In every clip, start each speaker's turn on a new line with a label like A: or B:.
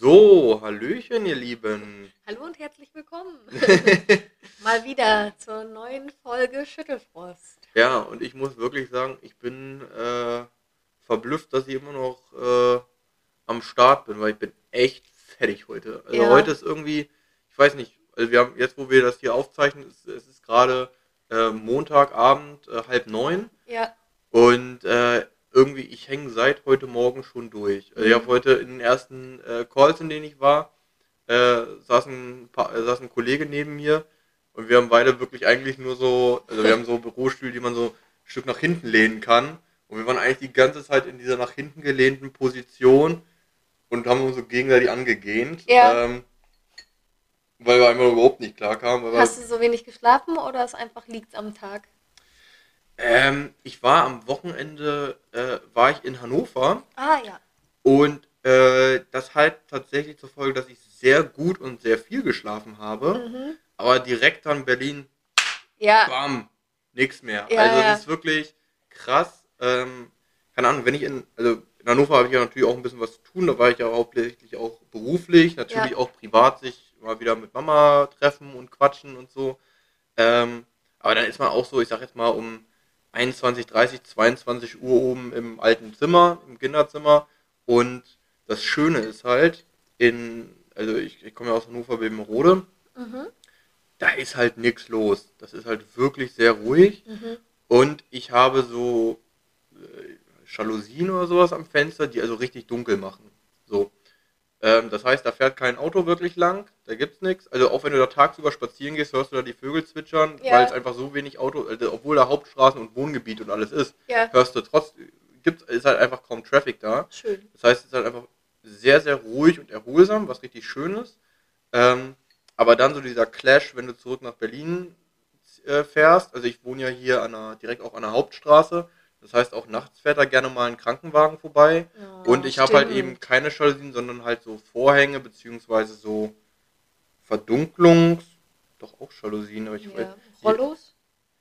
A: So, Hallöchen, ihr Lieben.
B: Hallo und herzlich willkommen. Mal wieder zur neuen Folge Schüttelfrost.
A: Ja, und ich muss wirklich sagen, ich bin äh, verblüfft, dass ich immer noch äh, am Start bin, weil ich bin echt fertig heute. Also
B: Ja.
A: heute ist irgendwie, ich weiß nicht, also wir haben jetzt, wo wir das hier aufzeichnen, es, es ist gerade äh, Montagabend, äh, halb neun.
B: Ja,
A: Und äh, irgendwie, ich hänge seit heute Morgen schon durch. Ich
B: Mhm.
A: habe heute in den ersten äh, Calls, in denen ich war, äh, saß, ein paar, äh, saß ein Kollege neben mir und wir haben beide wirklich eigentlich nur so, also wir haben so Bürostühle, die man so ein Stück nach hinten lehnen kann. Und wir waren eigentlich die ganze Zeit in dieser nach hinten gelehnten Position und haben uns so gegenseitig angegähnt.
B: Ja.
A: Ähm, weil wir einfach überhaupt nicht klar kamen.
B: Hast du so wenig geschlafen oder es einfach liegt am Tag?
A: Ähm, ich war am Wochenende, äh, war ich in Hannover.
B: Ah ja.
A: Und äh, das halt tatsächlich zur Folge, dass ich sehr gut und sehr viel geschlafen habe.
B: Mhm.
A: Aber direkt dann Berlin,
B: Ja,
A: bam, nichts mehr.
B: Ja,
A: also
B: ja.
A: es ist wirklich krass. Ähm, keine Ahnung, wenn ich in, also in Hannover habe ich ja natürlich auch ein bisschen was zu tun. Da war ich ja hauptsächlich auch beruflich, natürlich
B: Ja.
A: auch privat sich mal wieder mit Mama treffen und quatschen und so. Ähm, aber dann ist man auch so, ich sag jetzt mal um 21, 30, 22 Uhr oben im alten Zimmer, im Kinderzimmer. Und das Schöne ist halt, in, also ich, ich komme ja aus Hannover Bebenrode,
B: mhm.
A: da ist halt nichts los. Das ist halt wirklich sehr ruhig.
B: Mhm.
A: Und ich habe so äh, Jalousien oder sowas am Fenster, die also richtig dunkel machen. So. Ähm, das heißt, da fährt kein Auto wirklich lang, da gibt's nichts. Also auch wenn du da tagsüber spazieren gehst, hörst du da die Vögel zwitschern,
B: Ja.
A: weil es einfach so wenig Auto, also obwohl da Hauptstraßen und Wohngebiet und alles ist,
B: ja,
A: hörst du trotz, gibt's, ist halt einfach kaum Traffic da.
B: schön.
A: Das heißt, es ist halt einfach sehr, sehr ruhig und erholsam, was richtig schön ist. Ähm, aber dann so dieser Clash, wenn du zurück nach Berlin äh, fährst. Also ich wohne ja hier an der, direkt auch an der Hauptstraße. Das heiß auch nachts fährt da gerne mal ein Krankenwagen vorbei.
B: Oh,
A: und ich habe halt eben keine Jalousien, sondern halt so Vorhänge, beziehungsweise so Verdunklungs... Doch auch Jalousien, aber ich weiß...
B: ja. Rollos?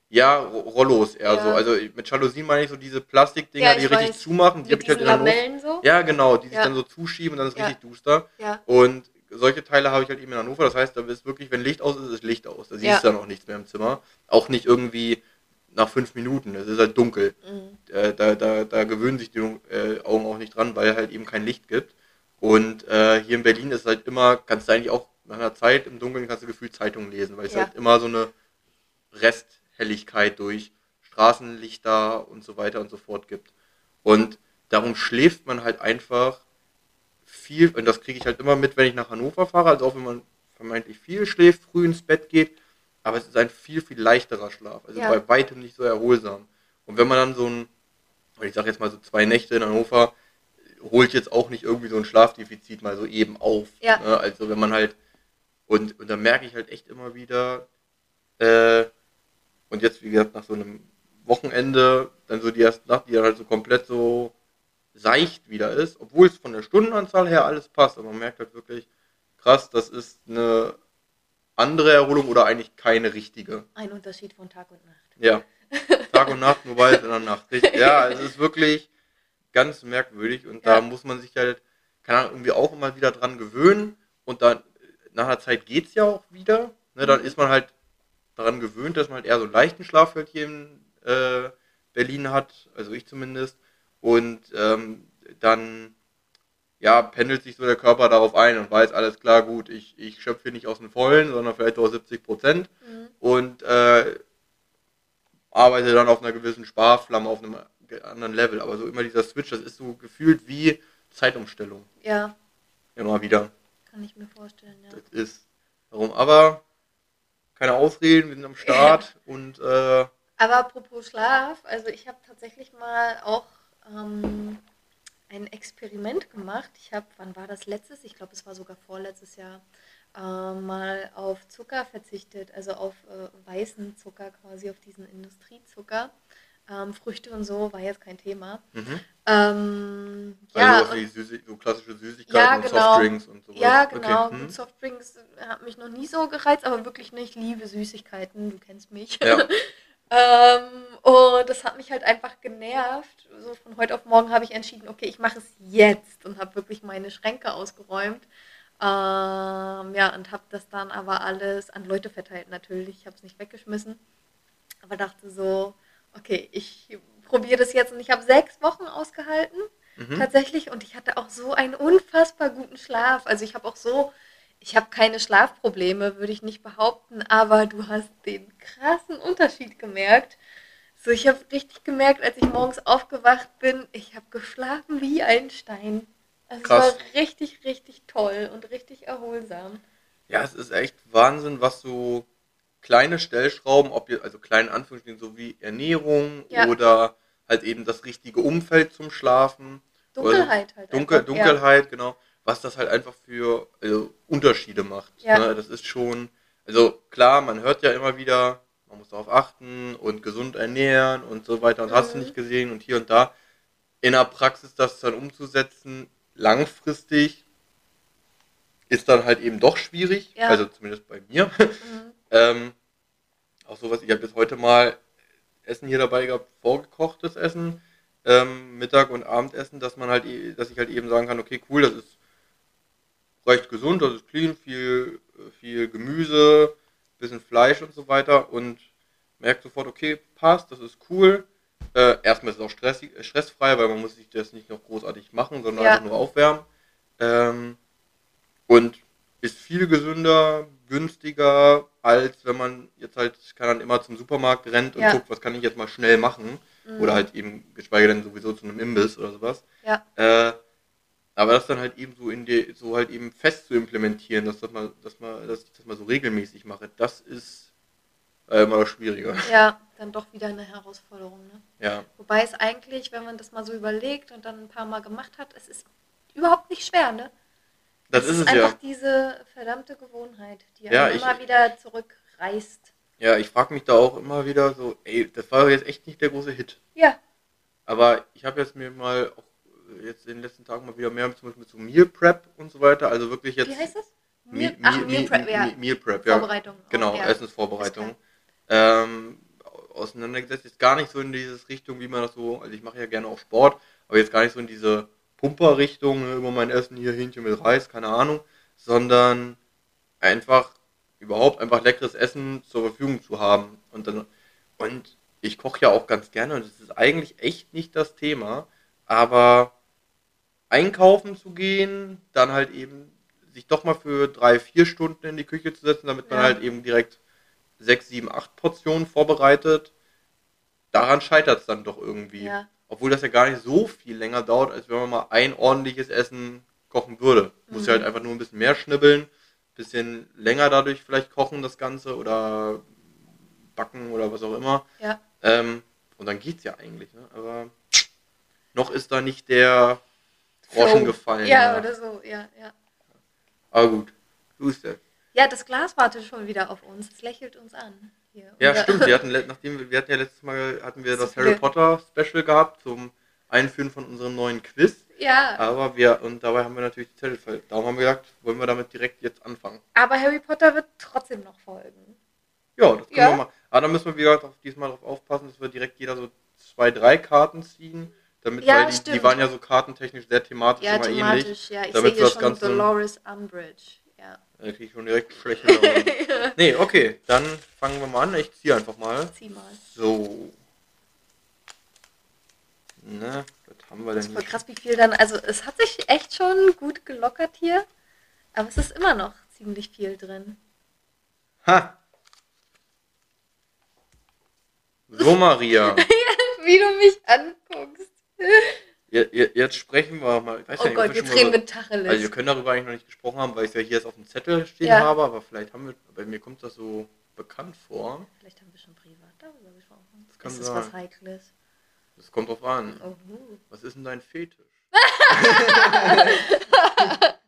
A: Ja, Ro- Rollos eher
B: Ja.
A: so. Also mit Jalousien meine ich so diese Plastikdinger,
B: Ja,
A: die
B: ich
A: richtig
B: weiß.
A: zumachen. Die habe ich halt in der.
B: Lamellen so?
A: Ja, genau, die sich
B: Ja.
A: dann so zuschieben und dann ist
B: Ja.
A: richtig duster.
B: Ja.
A: Und solche Teile habe ich halt eben in Hannover. Das heißt, da ist wirklich, wenn Licht aus ist, ist Licht aus. Da siehst
B: Ja.
A: du dann auch nichts mehr im Zimmer. Auch nicht irgendwie nach fünf Minuten. Es ist halt dunkel.
B: Mhm.
A: Äh, da, da, da gewöhnen sich die äh, Augen auch nicht dran, weil halt eben kein Licht gibt. Und äh, hier in Berlin ist halt immer, kannst du eigentlich auch nach einer Zeit im Dunkeln kannst du gefühlt Zeitungen lesen, weil es
B: Ja.
A: halt immer so eine Resthelligkeit durch Straßenlichter und so weiter und so fort gibt. Und darum schläft man halt einfach viel, und das kriege ich halt immer mit, wenn ich nach Hannover fahre, also auch wenn man vermeintlich viel schläft, früh ins Bett geht, aber es ist ein viel, viel leichterer Schlaf, also
B: Ja.
A: bei weitem nicht so erholsam. Und wenn man dann so ein, ich sag jetzt mal so zwei Nächte in Hannover, holt jetzt auch nicht irgendwie so ein Schlafdefizit mal so eben auf.
B: Ja.
A: Ne? Also wenn man halt, und, und dann merke ich halt echt immer wieder, äh, und jetzt, wie gesagt, nach so einem Wochenende, dann so die erste Nacht, die dann halt so komplett so seicht wieder ist, obwohl es von der Stundenanzahl her alles passt, aber man merkt halt wirklich, krass, das ist eine andere Erholung oder eigentlich keine richtige.
B: Ein Unterschied von Tag und Nacht.
A: Ja. Tag und Nacht, nur bald in der Nacht. Richtig. Ja, es ist wirklich ganz merkwürdig und da
B: Ja.
A: muss man sich halt, keine Ahnung, irgendwie auch immer wieder dran gewöhnen und dann nach einer Zeit geht's ja auch wieder. Ne, dann
B: Mhm.
A: ist man halt daran gewöhnt, dass man halt eher so einen leichten Schlaf halt hier in äh, Berlin hat, also ich zumindest. Und ähm, dann ja, pendelt sich so der Körper darauf ein und weiß, alles klar, gut, ich, ich schöpfe nicht aus den Vollen, sondern vielleicht auch 70 Prozent
B: Mhm.
A: und äh, arbeite dann auf einer gewissen Sparflamme auf einem anderen Level. Aber so immer dieser Switch, das ist so gefühlt wie Zeitumstellung.
B: Ja,
A: Immer wieder.
B: kann ich mir vorstellen, ja.
A: Das ist. Warum? Aber keine Ausreden, wir sind am Start und äh,
B: Aber apropos Schlaf, also ich habe tatsächlich mal auch ähm, ein Experiment gemacht. Ich habe, wann war das letztes? Ich glaube, es war sogar vorletztes Jahr, äh, mal auf Zucker verzichtet, also auf äh, weißen Zucker, quasi auf diesen Industriezucker. Ähm, Früchte und so war jetzt kein Thema.
A: mhm.
B: Ähm,
A: also
B: ja,
A: was wie Süßig, so klassische Süßigkeiten
B: Ja,
A: und
B: genau.
A: Softdrinks und sowas.
B: Ja, genau.
A: Okay. Hm.
B: Softdrinks hat mich noch nie so gereizt, aber wirklich nicht. Ich liebe Süßigkeiten, du kennst mich.
A: Ja.
B: Ähm, und das hat mich halt einfach genervt. So von heute auf morgen habe ich entschieden, okay, ich mache es jetzt und habe wirklich meine Schränke ausgeräumt. Ähm, ja, und habe das dann aber alles an Leute verteilt natürlich. Ich habe es nicht weggeschmissen. Aber dachte so, okay, ich probiere das jetzt und ich habe sechs Wochen ausgehalten.
A: Mhm.
B: Tatsächlich. Und ich hatte auch so einen unfassbar guten Schlaf. Also ich habe auch so, ich habe keine Schlafprobleme, würde ich nicht behaupten, aber du hast den krassen Unterschied gemerkt. So, ich habe richtig gemerkt, als ich morgens aufgewacht bin, ich habe geschlafen wie ein Stein. Also
A: Krass.
B: es war richtig, richtig toll und richtig erholsam.
A: Ja, es ist echt Wahnsinn, was so kleine Stellschrauben, ob ihr, also kleine Anführungsstrichen, so wie Ernährung
B: Ja.
A: oder halt eben das richtige Umfeld zum Schlafen.
B: Dunkelheit halt.
A: Dunkel,
B: einfach,
A: Dunkelheit, genau. Was das halt einfach für also, Unterschiede macht.
B: Ja.
A: Ne? Das ist schon, also klar, man hört ja immer wieder, man muss darauf achten und gesund ernähren und so weiter und hast du
B: Mhm.
A: nicht gesehen und hier und da. In der Praxis das dann umzusetzen, langfristig, ist dann halt eben doch schwierig.
B: Ja.
A: Also zumindest bei mir.
B: Mhm.
A: Ähm, auch sowas, ich habe jetzt heute mal Essen hier dabei gehabt, vorgekochtes Essen, ähm, Mittag- und Abendessen, dass man halt, eh- dass ich halt eben sagen kann, okay, cool, das ist recht gesund, das ist clean, viel, viel Gemüse, bisschen Fleisch und so weiter und merkt sofort, okay, passt, das ist cool. Äh, erstmal ist es auch stressig, äh, stressfrei, weil man muss sich das nicht noch großartig machen, sondern
B: Ja.
A: einfach nur aufwärmen. Ähm, und ist viel gesünder, günstiger, als wenn man jetzt halt, kann dann immer zum Supermarkt rennt und
B: Ja.
A: guckt, was kann ich jetzt mal schnell machen.
B: Mhm.
A: Oder halt eben, geschweige denn sowieso zu einem Imbiss oder sowas.
B: Ja.
A: Äh, aber das dann halt eben so in die, so halt eben fest zu implementieren, dass das mal, dass man, dass ich das mal so regelmäßig mache, das ist äh, immer das Schwierige.
B: Ja, dann doch wieder eine Herausforderung. Ne?
A: Ja.
B: Wobei es eigentlich, wenn man das mal so überlegt und dann ein paar Mal gemacht hat, es ist überhaupt nicht schwer, ne?
A: Das
B: es
A: ist es
B: einfach
A: ja.
B: diese verdammte Gewohnheit, die
A: Ja, ich-
B: immer wieder zurückreißt.
A: Ja, ich frage mich da auch immer wieder so, ey, das war jetzt echt nicht der große Hit.
B: Ja,
A: Aber ich habe jetzt mir mal auch jetzt in den letzten Tagen mal wieder mehr zum Beispiel so Meal Prep und so weiter, also wirklich jetzt
B: wie heißt das?
A: Me-
B: Ach,
A: Me-
B: Meal
A: Me-
B: Prep, ja.
A: Me- Meal Prep, ja.
B: Vorbereitung.
A: Genau,
B: Oh, ja.
A: Essensvorbereitung. Ähm, auseinandergesetzt jetzt gar nicht so in dieses Richtung, wie man das so, also ich mache ja gerne auch Sport, aber jetzt gar nicht so in diese Pumper-Richtung, ne, über mein Essen hier Hähnchen mit Reis, keine Ahnung, sondern einfach überhaupt einfach leckeres Essen zur Verfügung zu haben. Und dann, und ich koche ja auch ganz gerne und es ist eigentlich echt nicht das Thema, aber einkaufen zu gehen, dann halt eben sich doch mal für drei, vier Stunden in die Küche zu setzen, damit man
B: Ja.
A: halt eben direkt sechs, sieben, acht Portionen vorbereitet, daran scheitert es dann doch irgendwie.
B: Ja.
A: Obwohl das ja gar nicht so viel länger dauert, als wenn man mal ein ordentliches Essen kochen würde. Muss
B: Mhm.
A: ja halt einfach nur ein bisschen mehr schnibbeln, bisschen länger dadurch vielleicht kochen das Ganze oder backen oder was auch immer.
B: Ja.
A: Ähm, und dann geht's ja eigentlich, ne? Aber noch ist da nicht der Groschen gefallen.
B: Ja, oder so, ja, ja.
A: Aber gut. So ist das.
B: Ja, das Glas wartet schon wieder auf uns. Es lächelt uns an. Hier,
A: Ja,
B: unser-
A: stimmt. Wir hatten, nachdem wir, hatten ja letztes Mal hatten wir das. Harry Potter Special gehabt zum Einführen von unserem neuen Quiz.
B: Ja,
A: Aber wir, und dabei haben wir natürlich die Zettel voll. Darum haben wir gesagt, wollen wir damit direkt jetzt anfangen.
B: aber Harry Potter wird trotzdem noch folgen.
A: Ja, das können
B: Ja.
A: wir mal. Aber dann müssen wir wieder auf, diesmal darauf aufpassen, dass wir direkt jeder so zwei, drei Karten ziehen. Damit,
B: Ja,
A: weil die, die waren ja so kartentechnisch sehr thematisch
B: Ja,
A: immer ähnlich.
B: thematisch, ja. Ich
A: damit
B: sehe hier
A: das
B: schon
A: Ganze-
B: Dolores Umbridge. Ja.
A: Da krieg ich schon direkt Laune. Nee, okay, dann fangen wir mal an. Ich ziehe einfach mal.
B: Zieh mal.
A: So. Ne, was haben wir denn
B: ist voll
A: hier?
B: krass, wie viel dann. Also, es hat sich echt schon gut gelockert hier. Aber es ist immer noch ziemlich viel drin.
A: Ha! So, Maria.
B: Wie du mich anguckst.
A: Je- je- Jetzt sprechen wir mal.
B: Oh
A: ja
B: Gott, jetzt reden wir Tacheles.
A: Also wir können darüber eigentlich noch nicht gesprochen haben, weil ich es ja hier jetzt auf dem Zettel stehen
B: Ja.
A: habe, aber vielleicht haben wir, bei mir kommt das so bekannt vor.
B: Vielleicht haben wir schon privat darüber gesprochen.
A: Das kann
B: ist
A: sein.
B: was Heikles?
A: Das kommt drauf an.
B: Oh.
A: Was ist denn dein Fetisch?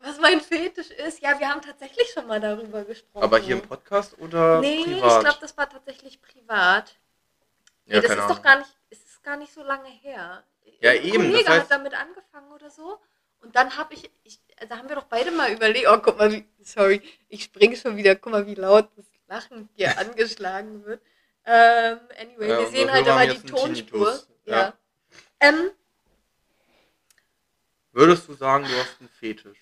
B: Was mein Fetisch ist? Ja, wir haben tatsächlich schon mal darüber gesprochen.
A: Aber hier im Podcast oder
B: Nee,
A: privat?
B: ich glaube, das war tatsächlich privat.
A: ja,
B: nee, das ist
A: Ahnung.
B: doch gar nicht, ist gar nicht so lange her.
A: Ja,
B: Ein
A: eben,
B: Kollege
A: das heißt-
B: hat damit angefangen oder so. Und dann habe ich, ich, da haben wir doch beide mal überlegt, oh, guck mal, wie, sorry, ich springe schon wieder, guck mal, wie laut das lachend hier angeschlagen wird. Ähm, anyway,
A: Ja,
B: wir sehen halt
A: haben
B: die Tonspur. Ja.
A: Ja.
B: Ähm,
A: Würdest du sagen, du hast einen Fetisch?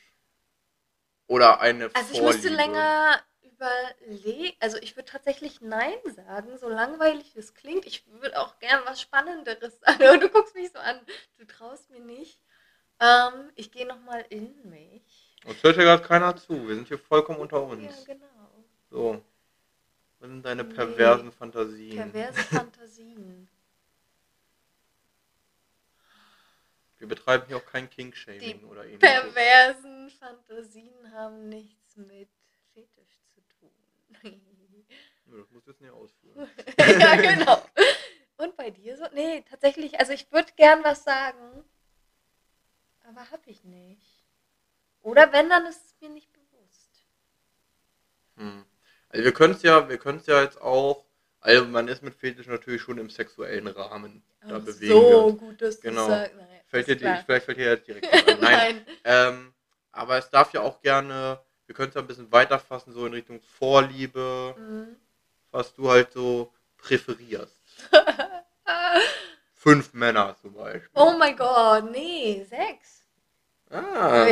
A: Oder eine
B: also ich
A: Vorliebe?
B: müsste länger überlegen. Also ich würde tatsächlich Nein sagen, so langweilig das klingt. Ich würde auch gern was Spannenderes sagen. Du guckst mich so an. Du traust mir nicht. Ähm, ich gehe nochmal in mich.
A: Uns hört ja gerade keiner zu. Wir sind hier vollkommen unter uns.
B: Ja, genau.
A: So. Was sind deine
B: Nee.
A: perversen Fantasien?
B: Perverse Fantasien.
A: Wir betreiben hier auch kein King-Shaming oder ähnliches.
B: Perversen Fantasien haben nichts mit Fetisch
A: Das musst du jetzt nicht ausführen.
B: ja, genau. Und bei dir so? Nee, tatsächlich, also ich würde gern was sagen, aber hab ich nicht. Oder wenn, dann ist es mir nicht bewusst.
A: Hm. Also wir können es ja, wir können es ja jetzt auch, also man ist mit Fetisch natürlich schon im sexuellen Rahmen. Da
B: Ach,
A: bewegen wir
B: so
A: uns.
B: gut, dass
A: Genau.
B: du sagst. Nein,
A: Fällt dir die, vielleicht fällt dir jetzt direkt ein. Nein.
B: Nein.
A: Ähm, aber es darf ja auch gerne, wir können es ja ein bisschen weiterfassen, so in Richtung Vorliebe,
B: Mhm.
A: Was du halt so präferierst. Fünf Männer zum Beispiel.
B: Oh mein Gott, nee, sechs.
A: Ah.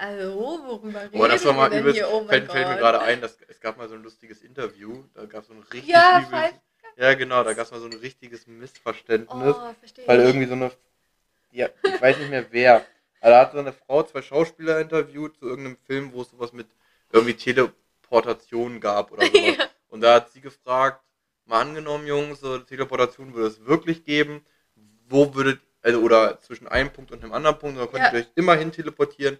B: Also, worüber reden
A: Boah, das war mal übelst,
B: hier? Oh
A: fällt, fällt mir gerade ein, dass, es gab mal so ein lustiges Interview, da gab es so ein richtig
B: Ja,
A: übles,
B: Five-
A: ja genau, da gab es mal so ein richtiges Missverständnis,
B: Oh,
A: weil
B: ich.
A: irgendwie so eine, ja, ich weiß nicht mehr wer, aber da hat so eine Frau zwei Schauspieler interviewt zu irgendeinem Film, wo es sowas mit irgendwie Teleportation gab oder sowas.
B: Ja.
A: Und da hat sie gefragt, mal angenommen, Jungs, so Teleportation würde es wirklich geben, wo würdet, also oder zwischen einem Punkt und einem anderen Punkt, da könnt
B: Ja.
A: ihr euch immer hin teleportieren,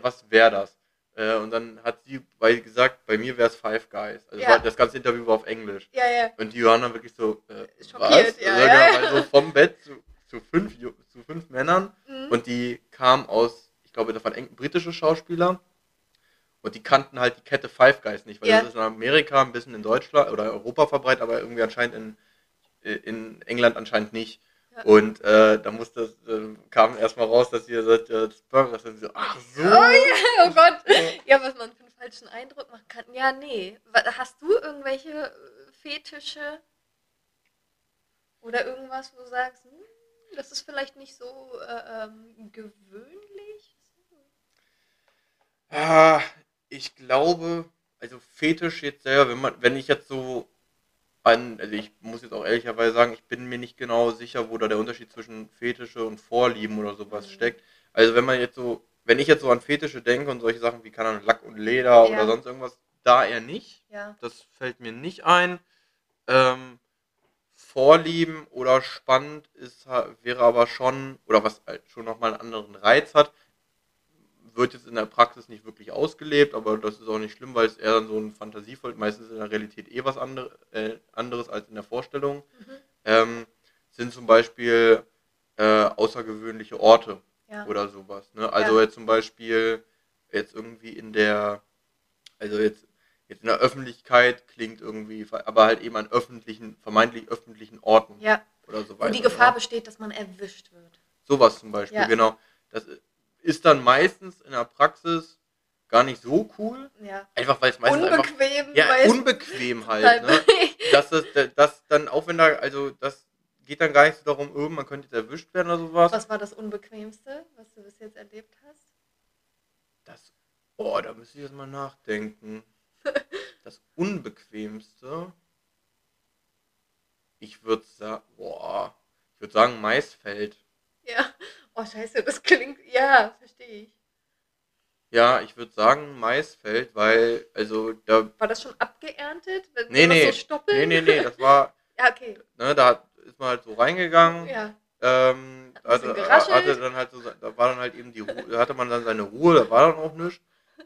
A: was wäre das? Äh, und dann hat sie bei, gesagt, bei mir wäre es Five Guys. Also
B: Ja.
A: war, das ganze Interview war auf Englisch.
B: Ja, ja.
A: Und die waren dann wirklich so, äh,
B: Schockiert,
A: was?
B: ja,
A: Also,
B: ja,
A: genau, weil so vom Bett zu, zu, fünf, zu fünf Männern
B: Mhm.
A: und die kamen aus, ich glaube, das waren britische Schauspieler. Und die kannten halt die Kette Five Guys nicht, weil
B: Ja.
A: das ist in Amerika, ein bisschen in Deutschland oder Europa verbreitet, aber irgendwie anscheinend in, in England anscheinend nicht.
B: Ja.
A: Und äh, da musste, äh, kam erstmal raus, dass ihr sagt, äh, das Burger so, ach so.
B: Oh ja, oh Gott. Ja, was man für einen falschen Eindruck machen kann. Ja, nee. Hast du irgendwelche äh, Fetische? Oder irgendwas, wo du sagst, hm, das ist vielleicht nicht so äh, ähm, gewöhnlich?
A: Ah, ich glaube, also Fetisch jetzt selber, wenn man, wenn ich jetzt so an, also ich muss jetzt auch ehrlicherweise sagen, ich bin mir nicht genau sicher, wo da der Unterschied zwischen Fetische und Vorlieben oder sowas
B: Mhm.
A: steckt. Also wenn man jetzt so, wenn ich jetzt so an Fetische denke und solche Sachen wie, keine Ahnung, Lack und Leder
B: Ja.
A: oder sonst irgendwas, da eher nicht.
B: Ja.
A: Das fällt mir nicht ein. Ähm, Vorlieben oder spannend ist, wäre aber schon, oder was halt schon nochmal einen anderen Reiz hat, wird jetzt in der Praxis nicht wirklich ausgelebt, aber das ist auch nicht schlimm, weil es eher dann so ein Fantasievoll, meistens in der Realität eh was andere, äh, anderes als in der Vorstellung,
B: Mhm.
A: ähm, sind zum Beispiel äh, außergewöhnliche Orte
B: Ja.
A: oder sowas. Ne? Also
B: Ja.
A: jetzt zum Beispiel jetzt irgendwie in der, also jetzt, jetzt in der Öffentlichkeit klingt irgendwie, aber halt eben an öffentlichen, vermeintlich öffentlichen Orten
B: ja.
A: oder so
B: Wo
A: weiter.
B: die Gefahr
A: ne?
B: besteht, dass man erwischt wird.
A: Sowas zum Beispiel, genau. Das ist dann meistens in der Praxis gar nicht so cool.
B: Ja.
A: Einfach weil es meistens einfach.
B: Unbequem.
A: Ja,
B: weil es
A: unbequem halt, ne? Dass das, das dann, auch wenn da, also das geht dann gar nicht so darum, oh, man könnte jetzt erwischt werden oder sowas.
B: Was war das Unbequemste, was du bis jetzt erlebt hast?
A: Das, oh, da müsste ich jetzt mal nachdenken. Das Unbequemste. Ich würde sagen, boah, ich würde sagen Maisfeld.
B: Ja. Oh, scheiße, das klingt. Ja, verstehe ich.
A: Ja, ich würde sagen Maisfeld, weil, also da,
B: War das schon abgeerntet? Wenn
A: Nee, nee.
B: So stoppeln?
A: nee, nee, nee, das war,
B: Ja, okay.
A: ne, da ist man halt so reingegangen.
B: Ja.
A: Ähm, hatte, hatte dann halt so, da war dann halt eben die Ruhe, da hatte man dann seine Ruhe, da war dann auch nichts.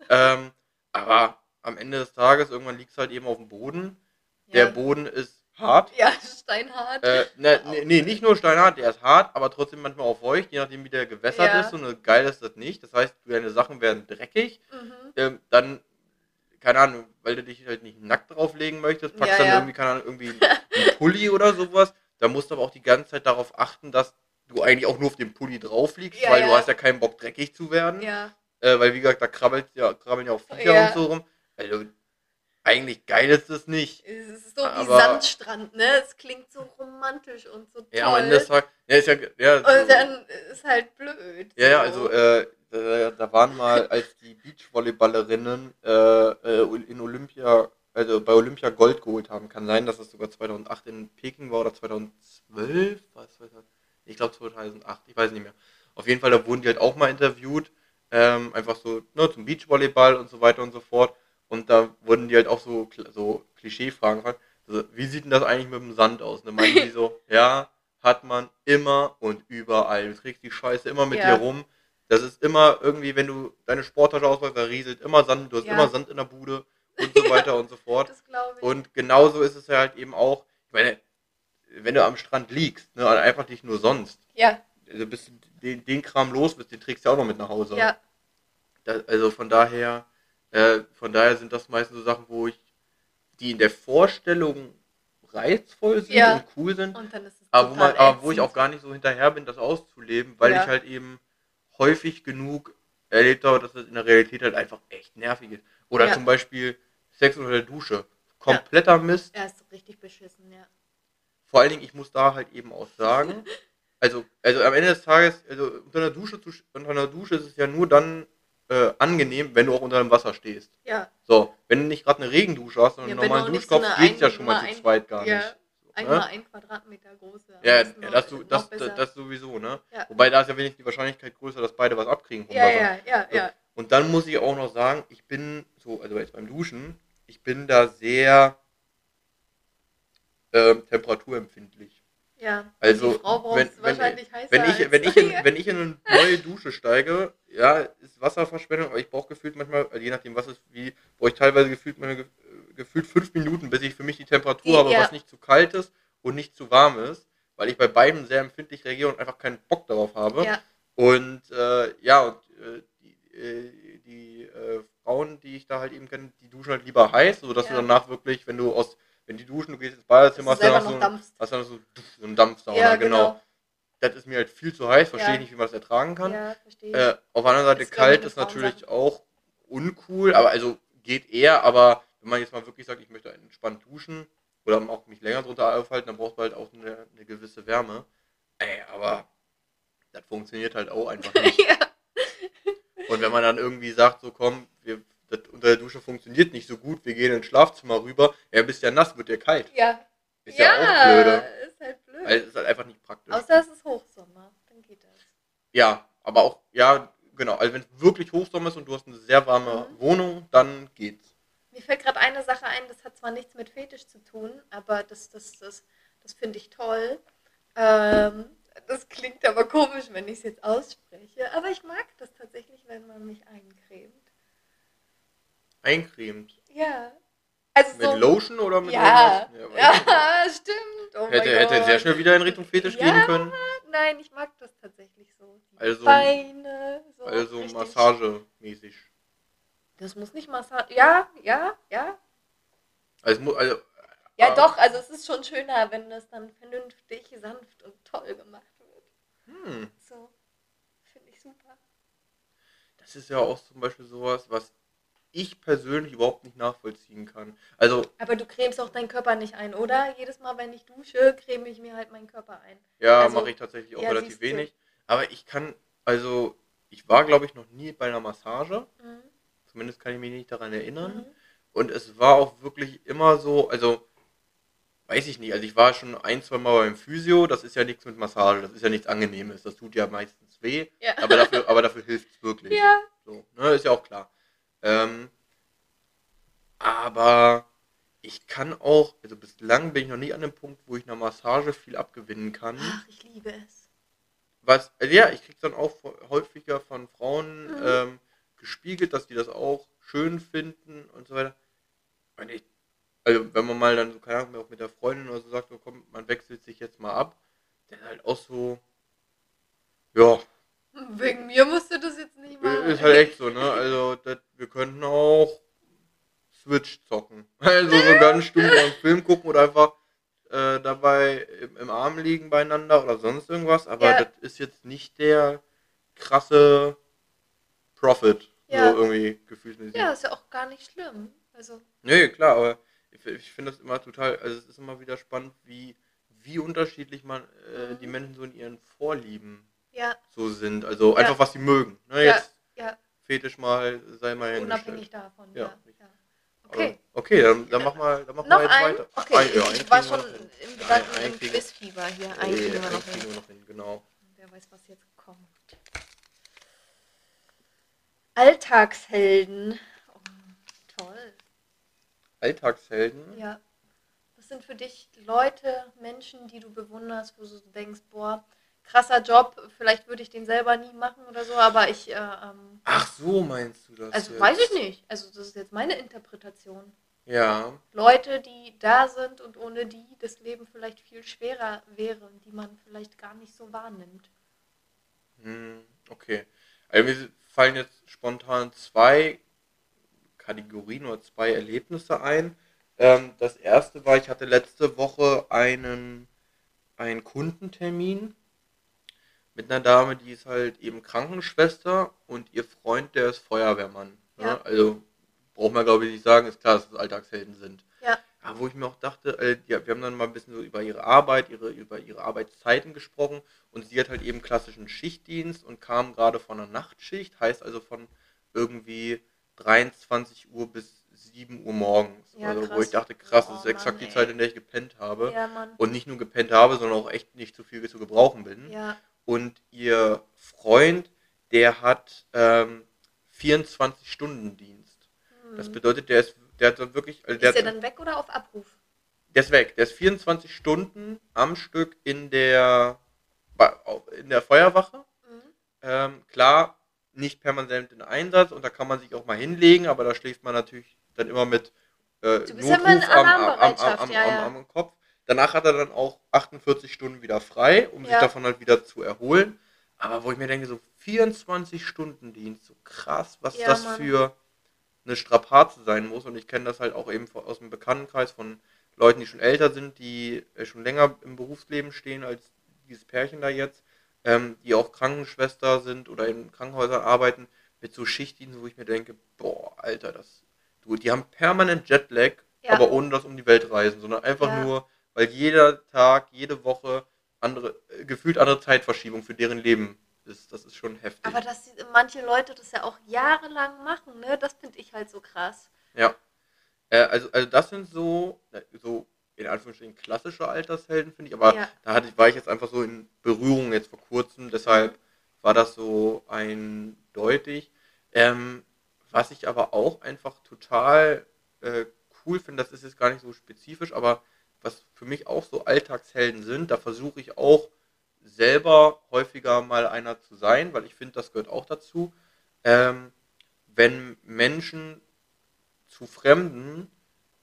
A: Ähm, aber am Ende des Tages, irgendwann liegt es halt eben auf dem Boden. Der
B: ja.
A: Boden ist hart.
B: Ja, steinhart.
A: Äh, ne, ne, nee, nicht nur steinhart, der ist hart, aber trotzdem manchmal auch feucht, je nachdem wie der gewässert
B: Ja.
A: ist. Und ne, geil ist das nicht. Das heißt, deine Sachen werden dreckig.
B: mhm.
A: Ähm, dann, keine Ahnung, weil du dich halt nicht nackt drauflegen möchtest, packst
B: Ja,
A: dann
B: ja.
A: irgendwie, keine Ahnung, irgendwie einen Pulli oder sowas. Da musst du aber auch die ganze Zeit darauf achten, dass du eigentlich auch nur auf dem Pulli drauf liegst, weil du hast ja keinen Bock, dreckig zu werden.
B: Ja.
A: Äh, weil, wie gesagt, da krabbelt ja, krabbeln ja auch Viecher und so rum. Also, eigentlich geil ist es nicht.
B: Es ist so wie
A: Aber-
B: Sandstrand, ne? Es klingt so romantisch und so toll.
A: Ja, am Ende des Tages, ja, ist ja, ja,
B: und
A: so-
B: dann ist halt blöd.
A: ja, ja,
B: so.
A: also, äh, da, da waren mal, als die Beachvolleyballerinnen äh, äh, in Olympia, also bei Olympia Gold geholt haben, kann sein, dass es sogar 2008 in Peking war oder 2012, was, 2000? ich glaube 2008, ich weiß nicht mehr. Auf jeden Fall, da wurden die halt auch mal interviewt, ähm, einfach so ne, zum Beachvolleyball und so weiter und so fort. Und da wurden die halt auch so, so Klischee-Fragen gefragt. Also, wie sieht denn das eigentlich mit dem Sand aus? Und dann meinten die so, ja, hat man immer und überall. Du trägst die Scheiße immer mit
B: Ja.
A: dir rum. Das ist immer irgendwie, wenn du deine Sporttasche auspackst, da rieselt immer Sand, du hast
B: Ja.
A: immer Sand in der Bude und so weiter und so fort.
B: Das glaube ich.
A: Und genauso ist es ja halt eben auch, ich meine, wenn du am Strand liegst, ne, und einfach dich nur sonst,
B: ja,
A: also bis du den, den Kram los bist, den trägst du ja auch noch mit nach Hause.
B: ja,
A: Da, also von daher, äh, von daher sind das meistens so Sachen, wo ich, die in der Vorstellung reizvoll sind
B: Ja.
A: und cool sind,
B: und
A: aber wo, man, aber wo ich auch gar nicht so hinterher bin, das auszuleben, weil
B: Ja.
A: ich halt eben häufig genug erlebt habe, dass das in der Realität halt einfach echt nervig ist. Oder
B: Ja.
A: zum Beispiel Sex unter der Dusche. Kompletter Mist.
B: Ja, ist richtig beschissen, ja.
A: Vor allen Dingen, ich muss da halt eben auch sagen, also, also am Ende des Tages, also unter einer Dusche zu, unter einer Dusche ist es ja nur dann äh, angenehm, wenn du auch unter dem Wasser stehst.
B: Ja,
A: So, wenn du nicht gerade eine Regendusche hast, sondern
B: Ja,
A: einen normalen
B: nicht so
A: Duschkopf,
B: eine
A: geht's ja schon mal zu
B: ein-
A: zweit gar
B: ja,
A: nicht.
B: einmal
A: Ne?
B: ein Quadratmeter groß.
A: Ja,
B: am
A: ja das,
B: noch
A: das, das, das sowieso, ne?
B: Ja.
A: Wobei da ist ja wenigstens die Wahrscheinlichkeit größer, dass beide was abkriegen vom
B: ja, ja, ja,
A: So.
B: ja.
A: Und dann muss ich auch noch sagen, ich bin so, also jetzt beim Duschen, ich bin da sehr ähm, temperaturempfindlich.
B: Ja,
A: Also, wenn-
B: es
A: wenn- Wenn ich, wenn, ich in, wenn ich in eine neue Dusche steige, ja, ist Wasserverschwendung, aber ich brauche gefühlt manchmal, also je nachdem was ist, wie, brauche ich teilweise gefühlt, meine, ge- gefühlt fünf Minuten, bis ich für mich die Temperatur
B: Die-
A: habe,
B: ja.
A: was nicht zu kalt ist und nicht zu warm ist, weil ich bei beiden sehr empfindlich reagiere und einfach keinen Bock darauf habe.
B: Ja,
A: Und äh, ja, und äh, die, äh, die äh, Frauen, die ich da halt eben kenne, die duschen halt lieber heiß, sodass
B: Ja.
A: du danach wirklich, wenn du aus, wenn die duschen, du gehst ins Badezimmer, hast
B: du
A: du danach
B: noch
A: so, hast dann so, so einen Dampfsauna,
B: Ja,
A: genau.
B: genau.
A: Das ist mir halt viel zu heiß, verstehe
B: Ja.
A: ich nicht, wie man das ertragen kann.
B: Ja, verstehe ich.
A: Äh, auf der anderen Seite,
B: Ist,
A: kalt ist natürlich
B: Frauensache.
A: auch uncool, aber also geht eher, aber wenn man jetzt mal wirklich sagt, ich möchte entspannt duschen oder auch mich länger drunter aufhalten, dann braucht man halt auch eine, eine gewisse Wärme. Ey, aber das funktioniert halt auch einfach nicht.
B: ja.
A: Und wenn man dann irgendwie sagt, so komm, wir, das unter der Dusche funktioniert nicht so gut, wir gehen ins Schlafzimmer rüber, ja, bist ja nass, wird dir kalt.
B: ja.
A: Ist ja, auch blöde.
B: ist halt blöd.
A: Also, ist halt einfach nicht praktisch.
B: Außer es ist Hochsommer, dann geht das.
A: Ja, aber auch, ja, genau. Also wenn es wirklich Hochsommer ist und du hast eine sehr warme
B: Mhm.
A: Wohnung, dann geht's.
B: Mir fällt gerade eine Sache ein, das hat zwar nichts mit Fetisch zu tun, aber das, das, das, das finde ich toll. Ähm, das klingt aber komisch, wenn ich es jetzt ausspreche, aber ich mag das tatsächlich, wenn man mich eincremt.
A: Eincremt.
B: Ja. Also
A: Mit
B: so,
A: Lotion oder mit
B: ja,
A: irgendwas? Ja,
B: ja, stimmt. Oh
A: hätte, hätte sehr schnell wieder in Richtung Fetisch
B: Ja.
A: gehen können.
B: Nein, ich mag das tatsächlich so.
A: Also-
B: Beine, so
A: Also massagemäßig.
B: Das muss nicht Massage. Ja, ja, ja.
A: Also, also
B: Ja,
A: Ah.
B: doch, also es ist schon schöner, wenn das dann vernünftig, sanft und toll gemacht wird.
A: hm,
B: So, finde ich super.
A: das ist ja auch zum Beispiel sowas, was ich persönlich überhaupt nicht nachvollziehen kann. Also,
B: Aber du cremst auch deinen Körper nicht ein, oder? Jedes Mal, wenn ich dusche, creme ich mir halt meinen Körper ein.
A: ja,
B: Also,
A: mache ich tatsächlich auch
B: ja,
A: relativ wenig. Aber ich kann, also, ich war, glaube ich, noch nie bei einer Massage.
B: Mhm.
A: Zumindest kann ich mich nicht daran erinnern.
B: Mhm.
A: Und es war auch wirklich immer so, also weiß ich nicht, also ich war schon ein, zwei Mal beim Physio, das ist ja nichts mit Massage, das ist ja nichts Angenehmes, das tut ja meistens weh,
B: Ja.
A: aber dafür, aber dafür hilft es wirklich.
B: ja.
A: So, ne, ist ja auch klar. Ähm, aber ich kann auch, also bislang bin ich noch nie an dem Punkt, wo ich einer Massage viel abgewinnen kann.
B: Ach, ich liebe es.
A: Was, also ja, ich krieg's dann auch häufiger von Frauen
B: Mhm.
A: ähm, gespiegelt, dass die das auch schön finden und so weiter. Und ich, also wenn man mal dann so, keine Ahnung, auch mit der Freundin oder so sagt, so, komm, man wechselt sich jetzt mal ab, dann halt auch so, ja,
B: Wegen mir musst du das jetzt nicht machen.
A: ist halt echt so, ne? Also das, wir könnten auch Switch zocken. Also so ganz stumpf einen Film gucken oder einfach äh, dabei im, im Arm liegen beieinander oder sonst irgendwas, aber
B: Ja.
A: das ist jetzt nicht der krasse Profit,
B: Ja.
A: so irgendwie gefühlsmäßig.
B: Ja, ist ja auch gar nicht schlimm. Also,
A: Nee, klar, aber ich, ich finde das immer total, also es ist immer wieder spannend, wie, wie unterschiedlich man äh,
B: Mhm.
A: die Menschen so in ihren Vorlieben
B: ja,
A: so sind. Also
B: Ja.
A: einfach, was sie mögen. Ne,
B: ja,
A: jetzt
B: ja,
A: fetisch mal, sei mal
B: unabhängig davon.
A: Ja,
B: ja.
A: Aber-
B: Okay.
A: Okay, dann, dann mach mal, dann mach
B: Noch
A: mal jetzt
B: ein?
A: weiter.
B: Okay,
A: Ein- einen
B: ich war schon im Gedanken
A: einen
B: im Quizfieber hier.
A: Nee,
B: kriegen wir
A: einen
B: noch
A: kriegen
B: hin.
A: noch hin, genau.
B: Wer weiß, was jetzt kommt. Alltagshelden. Oh, toll.
A: Alltagshelden.
B: Ja. Was sind für dich Leute, Menschen, die du bewunderst, wo du denkst, boah, krasser Job, vielleicht würde ich den selber nie machen oder so, aber ich, äh, ähm,
A: Ach so, meinst du das?
B: also
A: jetzt?
B: weiß ich nicht. Also das ist jetzt meine Interpretation.
A: Ja,
B: Leute, die da sind und ohne die das Leben vielleicht viel schwerer wäre die man vielleicht gar nicht so wahrnimmt.
A: hm, okay. Also mir fallen jetzt spontan zwei Kategorien oder zwei Erlebnisse ein. Ähm, das erste war, ich hatte letzte Woche einen, einen Kundentermin mit einer Dame, die ist halt eben Krankenschwester und ihr Freund, der ist Feuerwehrmann. Ne?
B: Ja.
A: Also braucht man glaube ich nicht sagen, ist klar, dass das Alltagshelden sind.
B: Ja.
A: Ja, wo ich mir auch dachte, äh, ja, wir haben dann mal ein bisschen so über ihre Arbeit, ihre, über ihre Arbeitszeiten gesprochen und sie hat halt eben klassischen Schichtdienst und kam gerade von einer Nachtschicht, heißt also von irgendwie 23 Uhr bis 7 Uhr morgens.
B: Ja,
A: also wo ich dachte, krass,
B: Oh,
A: das ist exakt
B: Mann,
A: die. Zeit, in der ich gepennt habe.
B: Ja, Mann.
A: Und nicht nur gepennt habe, sondern auch echt nicht zu viel zu gebrauchen bin.
B: Ja.
A: Und ihr Freund, der hat ähm, 24-Stunden-Dienst. Das
B: Hm.
A: bedeutet, der ist, der hat so wirklich, also der,
B: Ist der
A: hat,
B: dann weg oder auf Abruf?
A: der ist weg. Der ist 24 Stunden am Stück in der, in der Feuerwache.
B: Mhm.
A: Ähm, klar, nicht permanent in Einsatz und da kann man sich auch mal hinlegen, aber da schläft man natürlich dann immer mit äh,
B: bist ja immer in Alarmbereitschaft, ja, ja.
A: am Kopf. Danach hat er dann auch 48 Stunden wieder frei, um sich
B: Ja.
A: davon halt wieder zu erholen. Aber wo ich mir denke, so 24 Stunden Dienst, so krass, was
B: Ja,
A: das
B: Mann.
A: für eine Strapaze sein muss. Und ich kenne das halt auch eben aus dem Bekanntenkreis von Leuten, die schon älter sind, die äh, schon länger im Berufsleben stehen als dieses Pärchen da jetzt, ähm, die auch Krankenschwester sind oder in Krankenhäusern arbeiten, mit so Schichtdiensten, wo ich mir denke, boah, Alter, das, du, die haben permanent Jetlag,
B: Ja.
A: aber ohne das um die Welt reisen, sondern einfach
B: Ja.
A: nur, weil jeder Tag, jede Woche andere, äh, gefühlt andere Zeitverschiebung für deren Leben ist. Das ist schon heftig.
B: Aber dass manche Leute das ja auch jahrelang machen, ne? Das finde ich halt so krass.
A: Ja. Äh, also, also das sind so, so in Anführungsstrichen klassische Altershelden, finde ich, aber
B: Ja.
A: da hatte ich, war ich jetzt einfach so in Berührung jetzt vor kurzem, deshalb war das so eindeutig. Ähm, was ich aber auch einfach total äh, cool finde, das ist jetzt gar nicht so spezifisch, aber was für mich auch so Alltagshelden sind, da versuche ich auch selber häufiger mal einer zu sein, weil ich finde, das gehört auch dazu. Ähm, wenn Menschen zu Fremden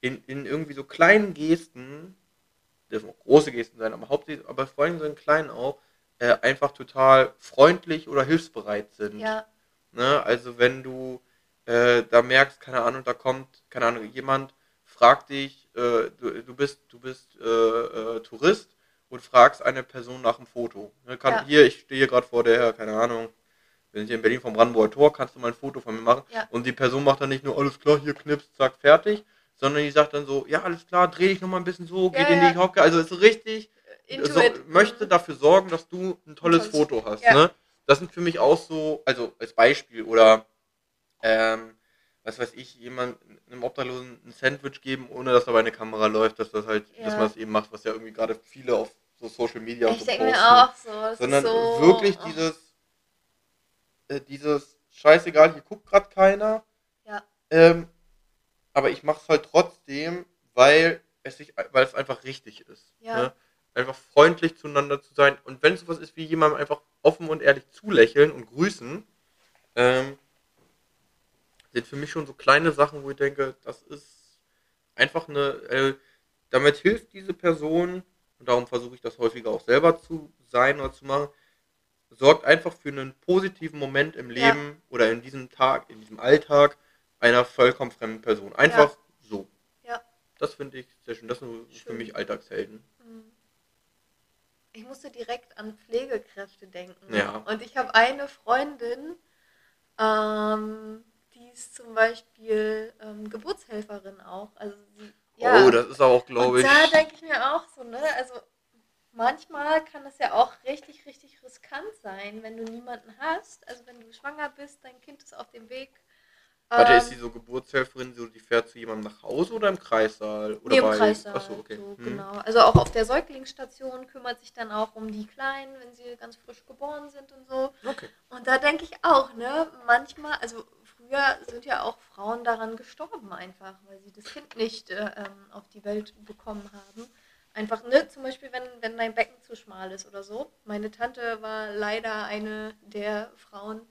A: in, in irgendwie so kleinen Gesten, dürfen auch große Gesten sein, aber hauptsächlich, aber vor allem so in kleinen auch, äh, einfach total freundlich oder hilfsbereit sind.
B: Ja,
A: Ne? Also wenn du äh, da merkst, keine Ahnung, da kommt, keine Ahnung, jemand fragt dich, äh, du, du bist, du bist äh, äh, Tourist und fragst eine Person nach einem Foto. Ne? Kann,
B: Ja.
A: Hier, ich stehe hier gerade vor der, keine Ahnung, wir sind hier in Berlin vom Brandenburger Tor, kannst du mal ein Foto von mir machen?
B: Ja.
A: Und die Person macht dann nicht nur, alles klar, hier knipst, zack, fertig, sondern die sagt dann so, ja, alles klar, dreh dich nochmal ein bisschen so,
B: Ja,
A: geht in die. Hocke, also ist richtig,
B: into
A: so, möchte dafür sorgen, dass du ein tolles
B: tolles-
A: Foto hast. Ne? Das sind für mich auch so, also als Beispiel oder ähm, was weiß ich, jemand einem Obdachlosen ein Sandwich geben, ohne dass dabei eine Kamera läuft, dass das halt,
B: Ja.
A: dass man es eben macht, was ja irgendwie gerade viele auf so Social Media
B: Ich
A: so
B: denke mir
A: posten.
B: auch so. Das
A: sondern
B: ist so
A: wirklich
B: oh.
A: dieses, äh, dieses scheißegal, hier guckt gerade keiner.
B: Ja.
A: Ähm, aber ich mache es halt trotzdem, weil es sich, weil es einfach richtig ist.
B: Ja.
A: Ne? Einfach freundlich zueinander zu sein. Und wenn es sowas ist wie jemandem einfach offen und ehrlich zulächeln und grüßen, ähm, sind für mich schon so kleine Sachen, wo ich denke, das ist einfach eine, äh, damit hilft diese Person, und darum versuche ich das häufiger auch selber zu sein oder zu machen, sorgt einfach für einen positiven Moment im
B: Ja.
A: Leben oder in diesem Tag, in diesem Alltag einer vollkommen fremden Person. Einfach so.
B: Ja.
A: Das finde ich sehr schön. Das sind so für
B: Schön.
A: mich Alltagshelden.
B: Mhm. Ich musste direkt an Pflegekräfte denken.
A: Ja.
B: Und ich habe eine Freundin, ähm, die ist zum Beispiel ähm, Geburtshelferin auch. Also sie, ja.
A: Oh, das ist auch, glaube ich.
B: da denke ich mir auch so, ne? Also manchmal kann es ja auch richtig, richtig riskant sein, wenn du niemanden hast. Also wenn du schwanger bist, dein Kind ist auf dem Weg.
A: Warte,
B: ähm,
A: ist sie so Geburtshelferin, so die fährt zu jemandem nach Hause oder im Kreissaal? Oder
B: Nee, im
A: beides?
B: Kreissaal.
A: Achso, okay.
B: So,
A: Hm.
B: genau. Also auch auf der Säuglingsstation kümmert sich dann auch um die Kleinen, wenn sie ganz frisch geboren sind und so.
A: Okay.
B: Und da denke ich auch, ne, manchmal, also früher sind ja auch Frauen daran gestorben einfach, weil sie das Kind nicht äh, ähm, auf die Welt bekommen haben. Einfach, ne, zum Beispiel, wenn, wenn dein Becken zu schmal ist oder so. Meine Tante war leider eine der Frauen,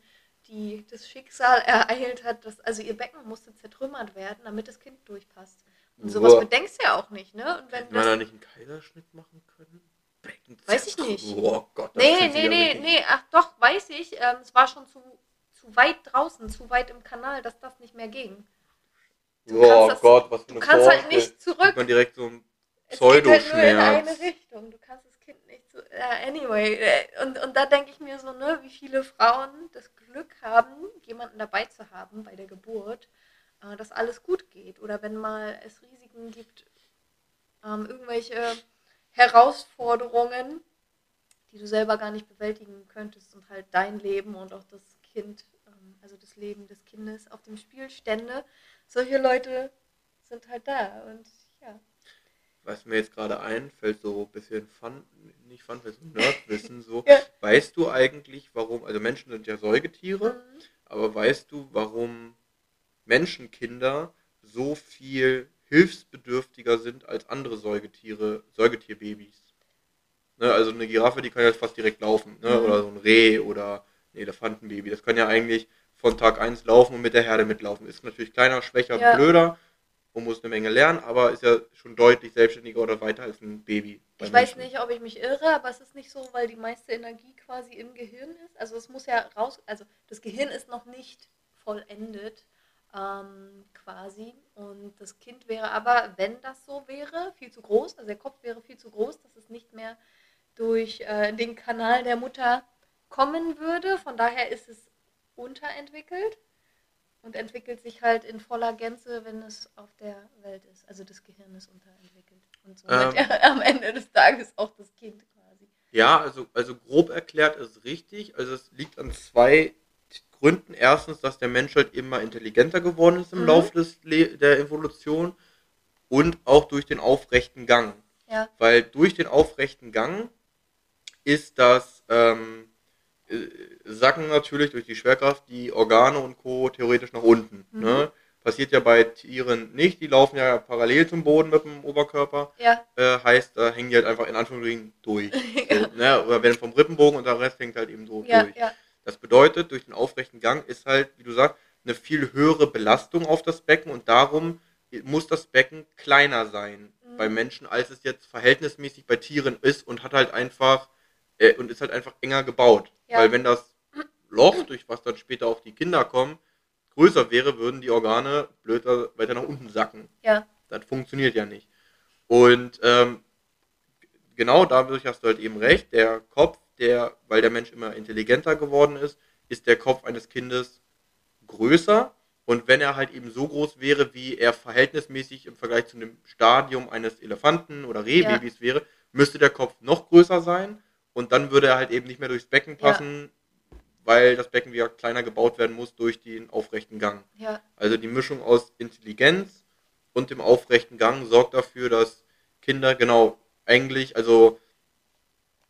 B: die das Schicksal ereilt hat, dass, also ihr Becken musste zertrümmert werden, damit das Kind durchpasst. Und sowas
A: Boah.
B: bedenkst du ja auch nicht, ne? Und wenn
A: Hätte man da nicht einen Kaiserschnitt machen können? Becken
B: Weiß ich nicht.
A: Oh Gott, das
B: nee, nee, nee, nee, ach doch, weiß ich. Ähm, es war schon zu, zu weit draußen, zu weit im Kanal, dass das nicht mehr ging. Du
A: oh
B: kannst das-
A: Gott, was für
B: Du
A: eine
B: kannst halt
A: Vorstellung.
B: nicht zurück.
A: Man direkt so ein
B: Es geht halt nur in eine
A: Pseudoschmerz.
B: Richtung. Du kannst das Kind nicht so. Äh, anyway. äh, Und, und da denke ich mir so, ne, wie viele Frauen das Glück haben, jemanden dabei zu haben bei der Geburt, äh, dass alles gut geht. Oder wenn mal es Risiken gibt, ähm, irgendwelche Herausforderungen, die du selber gar nicht bewältigen könntest und halt dein Leben und auch das Kind, also das Leben des Kindes auf dem Spiel stände. Solche Leute sind halt da und ja.
A: Was mir jetzt gerade einfällt, so ein bisschen Fun, nicht Fun, so Nerdwissen, so.
B: Ja.
A: Weißt du eigentlich, warum, also Menschen sind ja Säugetiere,
B: Mhm.
A: aber weißt du, warum Menschenkinder so viel hilfsbedürftiger sind als andere Säugetiere, Säugetierbabys? Ne, also eine Giraffe, die kann ja fast direkt laufen, ne?
B: Mhm.
A: oder so ein Reh oder ein Elefantenbaby. Das kann ja eigentlich von Tag 1 laufen und mit der Herde mitlaufen. Ist natürlich kleiner, schwächer,
B: Ja.
A: blöder und muss eine Menge lernen, aber ist ja schon deutlich selbstständiger oder weiter als ein Baby.
B: Ich weiß
A: Menschen.
B: nicht, ob ich mich irre, aber es ist nicht so, weil die meiste Energie quasi im Gehirn ist. Also es muss ja raus, also das Gehirn ist noch nicht vollendet ähm, quasi. Und das Kind wäre aber, wenn das so wäre, viel zu groß. Also der Kopf wäre viel zu groß, dass es nicht mehr durch äh, den Kanal der Mutter kommen würde. Von daher ist es unterentwickelt und entwickelt sich halt in voller Gänze, wenn es auf der Welt ist. Also das Gehirn ist unterentwickelt. Und somit
A: Ähm.
B: am Ende des Tages auch das Kind quasi.
A: Ja, also, also grob erklärt ist richtig. Also es liegt an zwei Gründen. Erstens, dass der Mensch halt immer intelligenter geworden ist im
B: Mhm.
A: Laufe des Le der Evolution und auch durch den aufrechten Gang.
B: Ja.
A: Weil durch den aufrechten Gang ist das ähm, äh, Sacken natürlich durch die Schwerkraft die Organe und Co. theoretisch nach unten.
B: Mhm.
A: Ne? Passiert ja bei Tieren nicht, die laufen ja parallel zum Boden mit dem Oberkörper.
B: Ja,
A: Äh, heißt, da hängen die halt einfach in Anführungsstrichen durch. So, ne? Oder werden vom Rippenbogen und der Rest hängt halt eben so
B: ja,
A: durch.
B: ja.
A: Das bedeutet, durch den aufrechten Gang ist halt, wie du sagst, eine viel höhere Belastung auf das Becken und darum muss das Becken kleiner sein
B: Mhm.
A: bei Menschen, als es jetzt verhältnismäßig bei Tieren ist und hat halt einfach äh, und ist halt einfach enger gebaut.
B: Ja.
A: Weil wenn das Loch, durch was dann später auch die Kinder kommen, größer wäre, würden die Organe blöder weiter nach unten sacken.
B: Ja,
A: Das funktioniert ja nicht. Und ähm, genau dadurch hast du halt eben recht. Der Kopf, der, weil der Mensch immer intelligenter geworden ist, ist der Kopf eines Kindes größer. Und wenn er halt eben so groß wäre, wie er verhältnismäßig im Vergleich zu einem Stadium eines Elefanten oder Rehbabys wäre, müsste der Kopf noch größer sein. Und dann würde er halt eben nicht mehr durchs Becken
B: Ja.
A: passen, weil das Becken wieder kleiner gebaut werden muss durch den aufrechten Gang.
B: ja,
A: Also die Mischung aus Intelligenz und dem aufrechten Gang sorgt dafür, dass Kinder genau eigentlich, also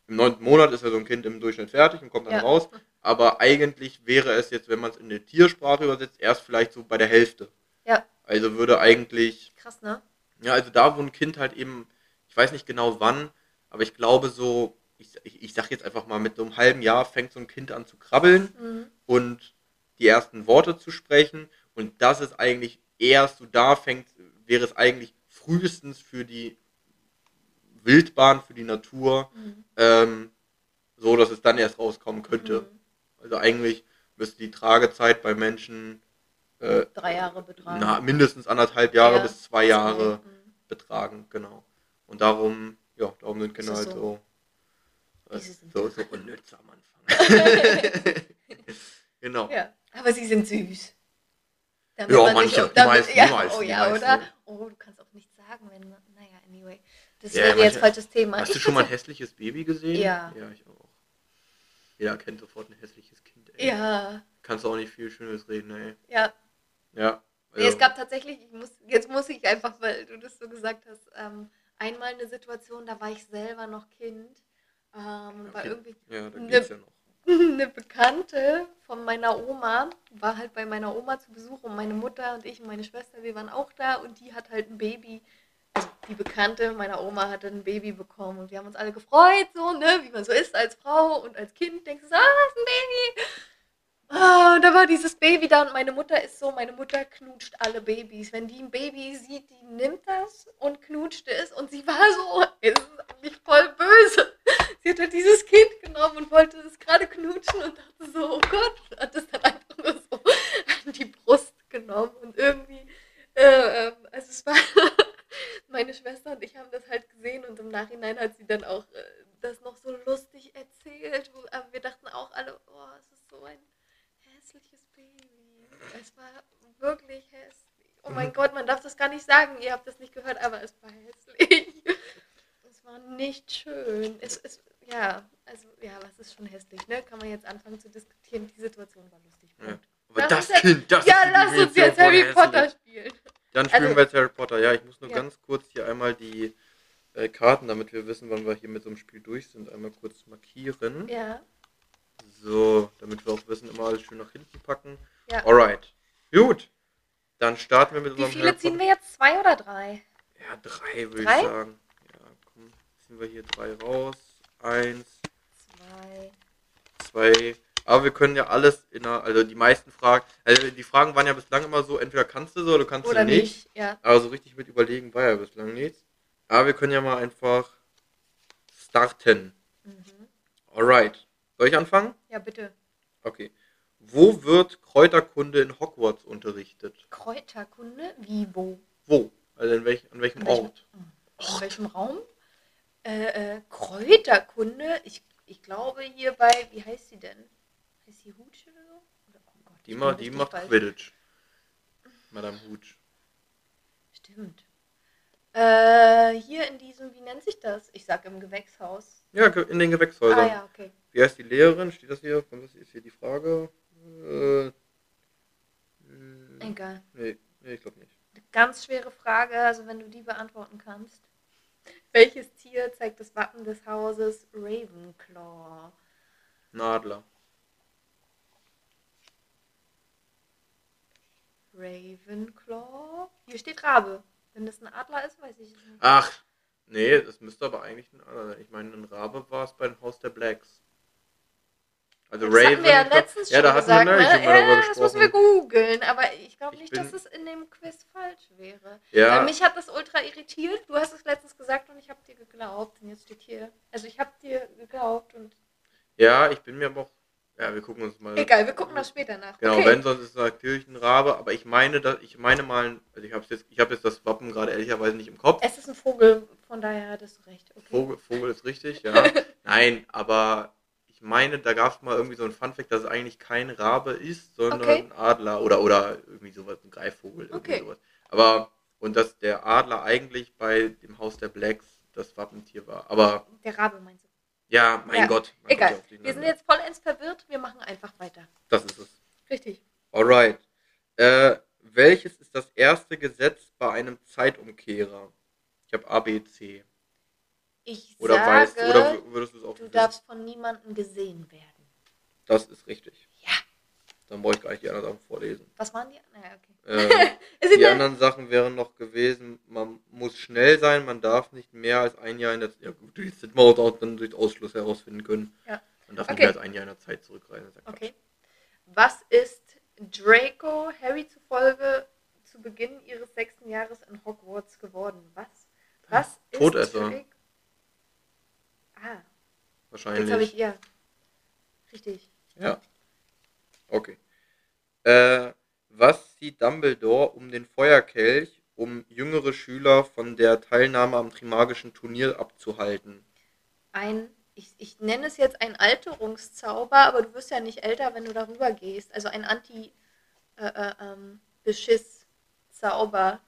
A: im neunten Monat ist ja so ein Kind im Durchschnitt fertig und kommt dann
B: Ja.
A: raus. Aber eigentlich wäre es jetzt, wenn man es in eine Tiersprache übersetzt, erst vielleicht so bei der Hälfte.
B: ja.
A: Also würde eigentlich,
B: Krass, ne?
A: ja, also da, wo ein Kind halt eben, ich weiß nicht genau wann, aber ich glaube so, ich, ich, ich sag jetzt einfach mal, mit so einem halben Jahr fängt so ein Kind an zu krabbeln
B: Mhm.
A: und die ersten Worte zu sprechen. Und das ist eigentlich erst so da fängt, wäre es eigentlich frühestens für die Wildbahn, für die Natur,
B: Mhm.
A: ähm, so dass es dann erst rauskommen könnte.
B: Mhm.
A: Also eigentlich müsste die Tragezeit bei Menschen äh,
B: Drei Jahre betragen.
A: na, mindestens anderthalb Jahre
B: Ja,
A: bis zwei Jahre
B: Mhm.
A: betragen, genau. Und darum, ja, darum sind Kinder halt so,
B: so? Es so?
A: so, unnütz am Anfang. genau.
B: Ja, aber sie sind süß. kann
A: Ja,
B: immer
A: manche,
B: nicht damit-
A: die meisten,
B: ja,
A: die meisten,
B: Oh
A: die
B: ja,
A: meisten.
B: oder? Oh, du kannst auch nichts sagen, wenn. Naja, anyway. Das
A: Ja,
B: wäre jetzt
A: manche-
B: falsches Thema.
A: Hast
B: Ich
A: du schon mal ein hässliches Baby gesehen?
B: Ja.
A: Ja, ich auch. Jeder kennt sofort ein hässliches Kind, ey.
B: Ja,
A: Kannst du auch nicht viel Schönes reden, ey.
B: ja.
A: Ja.
B: Nee, es gab tatsächlich, ich muss, jetzt muss ich einfach, weil du das so gesagt hast, ähm, einmal eine Situation, da war ich selber noch Kind. Ähm, und war
A: Okay.
B: irgendwie
A: ja, da geht's ja noch.
B: eine Bekannte von meiner Oma war halt bei meiner Oma zu Besuch und meine Mutter und ich und meine Schwester, wir waren auch da und die hat halt ein Baby, also die Bekannte meiner Oma hatte ein Baby bekommen und wir haben uns alle gefreut, so, ne, wie man so ist als Frau und als Kind, denkst du so, ah, ist ein Baby. Ah, und da war dieses Baby da und meine Mutter ist so, meine Mutter knutscht alle Babys. Wenn die ein Baby sieht, die nimmt das und knutscht es und sie war so, es ist eigentlich voll böse. Sie hat halt dieses Kind genommen und wollte es gerade knutschen und dachte so, oh Gott, hat es dann einfach nur so an die Brust genommen und irgendwie, äh, ähm, also es war, meine Schwester und ich haben das halt gesehen und im Nachhinein hat sie dann auch äh, das noch so lustig erzählt, wo, aber wir dachten auch alle, oh, es ist so ein hässliches Baby. Es war wirklich hässlich. Oh mein Gott, man darf das gar nicht sagen. Ihr habt das nicht gehört, aber es war hässlich. Es war nicht schön. Es ist, ja, also, ja, was ist schon hässlich, ne? Kann man jetzt anfangen zu diskutieren. Die Situation war lustig.
A: Ja. Aber das
B: jetzt-
A: Kind, das
B: Ja, lass uns jetzt Harry
A: hässlich.
B: Potter spielen.
A: Dann spielen
B: Also-
A: wir jetzt Harry Potter. Ja, ich muss nur
B: Ja.
A: ganz kurz hier einmal die äh, Karten, damit wir wissen, wann wir hier mit so einem Spiel durch sind, einmal kurz markieren.
B: Ja,
A: So, damit wir auch wissen, immer alles schön nach hinten packen.
B: ja.
A: Alright. Gut. Dann starten wir mit
B: Wie
A: unserem
B: viele ziehen wir jetzt? Zwei oder drei?
A: Ja, drei würde ich sagen. Ja, komm, ziehen wir hier drei raus. Eins,
B: Zwei.
A: zwei. Aber wir können ja alles in einer, also die meisten Fragen, also die Fragen waren ja bislang immer so, entweder kannst du so oder kannst
B: Oder
A: du nicht.
B: nicht? Ja.
A: Aber so richtig mit überlegen war ja bislang nichts. Aber wir können ja mal einfach starten.
B: Mhm.
A: Alright. Soll ich anfangen?
B: Ja, bitte.
A: Okay. Wo wird Kräuterkunde in Hogwarts unterrichtet?
B: Kräuterkunde? Wie, wo?
A: Wo? Also in welch, an welchem
B: An welchem-
A: Ort?
B: In welchem Raum? Äh, äh, Kräuterkunde? Ich, ich glaube hier bei, wie heißt sie denn? Heißt sie Hutsch oder so? Oder, oh Gott,
A: Die, ma, die macht
B: falsch.
A: Quidditch. Madame Hooch.
B: Stimmt. Äh, hier in diesem, wie nennt sich das? Ich sag im Gewächshaus.
A: Ja, in den Gewächshäusern.
B: Ah ja, okay.
A: Wie heißt die Lehrerin? Steht das hier? Was ist hier die Frage? Äh, äh,
B: Egal.
A: nee, nee, ich glaube nicht.
B: Eine ganz schwere Frage, also wenn du die beantworten kannst. Welches Tier zeigt das Wappen des Hauses Ravenclaw?
A: Nadler.
B: Ravenclaw? Hier steht Rabe. Wenn das ein Adler ist, weiß ich nicht.
A: Ach, nee, das müsste aber eigentlich ein anderer sein. Ich meine, ein Rabe war es beim Haus der Blacks. Also
B: Das hatten wir ja letztens
A: ja, da hatten wir
B: gesagt, ne?
A: mal darüber
B: Ja, das müssen wir
A: gesprochen.
B: googeln, aber ich glaube
A: Ich
B: nicht, dass es in dem Quiz falsch wäre.
A: Ja,
B: Weil mich hat das ultra irritiert. Du hast es letztens gesagt und ich habe dir geglaubt. Und jetzt steht hier. Also ich habe dir geglaubt und.
A: ja, ich bin mir aber auch. Ja, wir gucken uns mal.
B: Egal, wir gucken das später nach.
A: Genau,
B: okay.
A: wenn sonst ist es ein Rabe, aber ich meine, dass ich meine mal, also ich habe jetzt, ich habe jetzt das Wappen gerade ehrlicherweise nicht im Kopf.
B: Es ist ein Vogel, von daher hattest du recht. Okay.
A: Vogel, Vogel ist richtig, ja. Nein, aber meine, da gab es mal irgendwie so ein Funfact, dass es eigentlich kein Rabe ist, sondern
B: Okay.
A: ein Adler oder oder irgendwie sowas, ein Greifvogel, irgendwie
B: Okay.
A: sowas. Aber und dass der Adler eigentlich bei dem Haus der Blacks das Wappentier war. Aber
B: Der Rabe meinst du?
A: ja, mein
B: Ja,
A: Gott. man
B: Egal.
A: ja
B: Wir sind jetzt vollends verwirrt. Wir machen einfach weiter.
A: Das ist es.
B: Richtig.
A: Alright. Äh, welches ist das erste Gesetz bei einem Zeitumkehrer? Ich habe A, B, C.
B: Ich
A: Oder
B: sage,
A: weißt oder würdest du es auch
B: du
A: wissen?
B: darfst von niemandem gesehen werden.
A: Das ist richtig.
B: Ja.
A: Dann brauche ich gar nicht die anderen Sachen vorlesen.
B: Was waren die? Naja, okay.
A: Ähm, die anderen Sachen wären noch gewesen, man muss schnell sein, man darf nicht mehr als ein Jahr in der Ja gut, das hätten wir auch dann durch Ausschluss herausfinden können.
B: Ja.
A: Man darf
B: Okay.
A: nicht mehr als ein Jahr in der Zeit zurückreisen.
B: Okay. Was ist Draco Harry zufolge zu Beginn ihres sechsten Jahres in Hogwarts geworden? Was? Was ist
A: Todesser.
B: Draco? Ah, jetzt habe
A: Wahrscheinlich.
B: ich ja. Richtig.
A: Ja. Okay. Äh, was sieht Dumbledore um den Feuerkelch, um jüngere Schüler von der Teilnahme am Trimagischen Turnier abzuhalten?
B: Ein, ich, ich nenne es jetzt ein Alterungszauber, aber du wirst ja nicht älter, wenn du darüber gehst. Also ein Anti, äh, äh, ähm,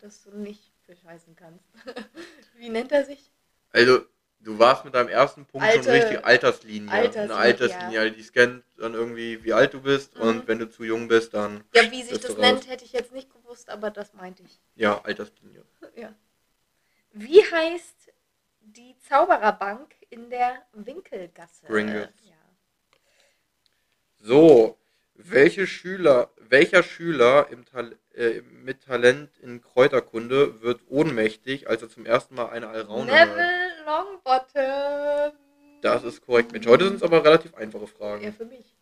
B: dass du nicht bescheißen kannst. Wie nennt er sich?
A: Also, du warst mit deinem ersten Punkt
B: Alte-
A: schon richtig Alterslinie.
B: Alterslinie,
A: Eine Alterslinie, also die scannt dann irgendwie, wie alt du bist
B: Mhm.
A: und wenn du zu jung bist, dann,
B: Ja, wie sich das nennt, hätte ich jetzt nicht gewusst, aber das meinte ich.
A: ja, Alterslinie.
B: Ja. Wie heißt die Zaubererbank in der Winkelgasse?
A: Gringotts.
B: Ja.
A: So, welche Schüler, welcher Schüler im Tal äh, mit Talent in Kräuterkunde wird ohnmächtig, als er zum ersten Mal eine Alraune?
B: Neville Longbottom.
A: Das ist korrekt, Mensch. Heute sind es aber relativ einfache
B: Ja,
A: Fragen.
B: für mich.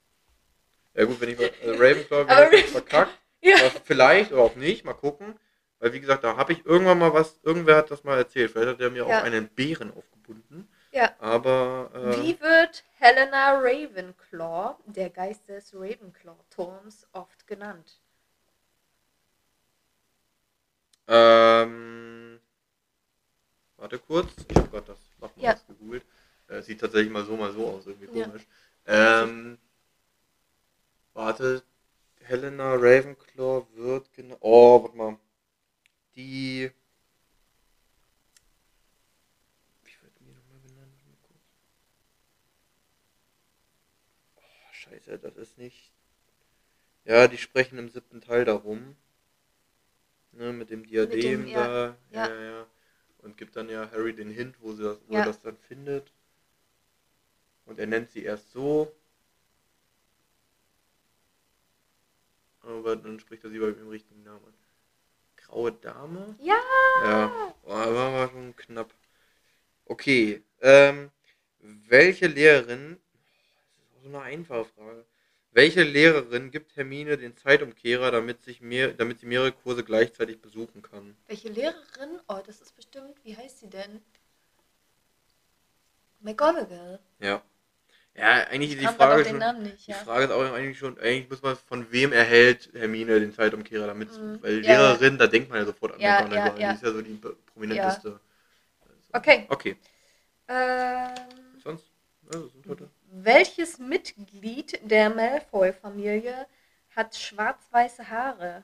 A: Ja gut, wenn ich mal, äh, Ravenclaw wieder verkackt,
B: Ja.
A: vielleicht oder auch nicht, mal gucken. Weil wie gesagt, da habe ich irgendwann mal was, irgendwer hat das mal erzählt. Vielleicht hat er mir
B: Ja.
A: auch einen Bären aufgebunden.
B: Ja.
A: Aber äh,
B: Wie wird Helena Ravenclaw, der Geist des Ravenclaw-Turms, oft genannt?
A: Ähm, warte kurz. Ich habe gerade das Wappen
B: Ja.
A: gegoogelt. Äh, sieht tatsächlich mal so, mal so aus. Irgendwie
B: Ja.
A: komisch. Ähm, warte. Helena Ravenclaw wird genau. Oh, warte mal. Die. Wie wird die nochmal genannt? Mal kurz. Oh, scheiße, das ist nicht. Ja, die sprechen im siebten Teil darum. Ne, mit dem Diadem
B: ja,
A: da. Ja,
B: ja.
A: ja, ja. Und gibt dann ja Harry den Hint, wo, sie das, wo
B: Ja.
A: er das dann findet. Und er nennt sie erst so. Aber dann spricht er sie bei dem richtigen Namen an. Graue Dame?
B: Ja!
A: Ja, oh, war schon knapp. Okay, ähm, welche Lehrerin, das ist auch so eine einfache Frage, welche Lehrerin gibt Hermine den Zeitumkehrer, damit, sich mehr, damit sie mehrere Kurse gleichzeitig besuchen kann?
B: Welche Lehrerin? Oh, das ist bestimmt. Wie heißt sie denn? McGonagall.
A: Ja. Ja, eigentlich ist die Frage
B: auf den
A: schon,
B: Namen nicht,
A: die
B: ja.
A: Frage ist auch eigentlich schon, eigentlich muss man, von wem erhält Hermine den Zeitumkehrer, damit,
B: Mhm.
A: weil
B: Ja,
A: Lehrerin, da denkt man ja sofort an
B: Ja,
A: McGonagall, die ist ja so die prominenteste.
B: Okay.
A: Okay,
B: Ähm,
A: sonst, das sind heute.
B: Welches Mitglied der Malfoy-Familie hat schwarz-weiße Haare?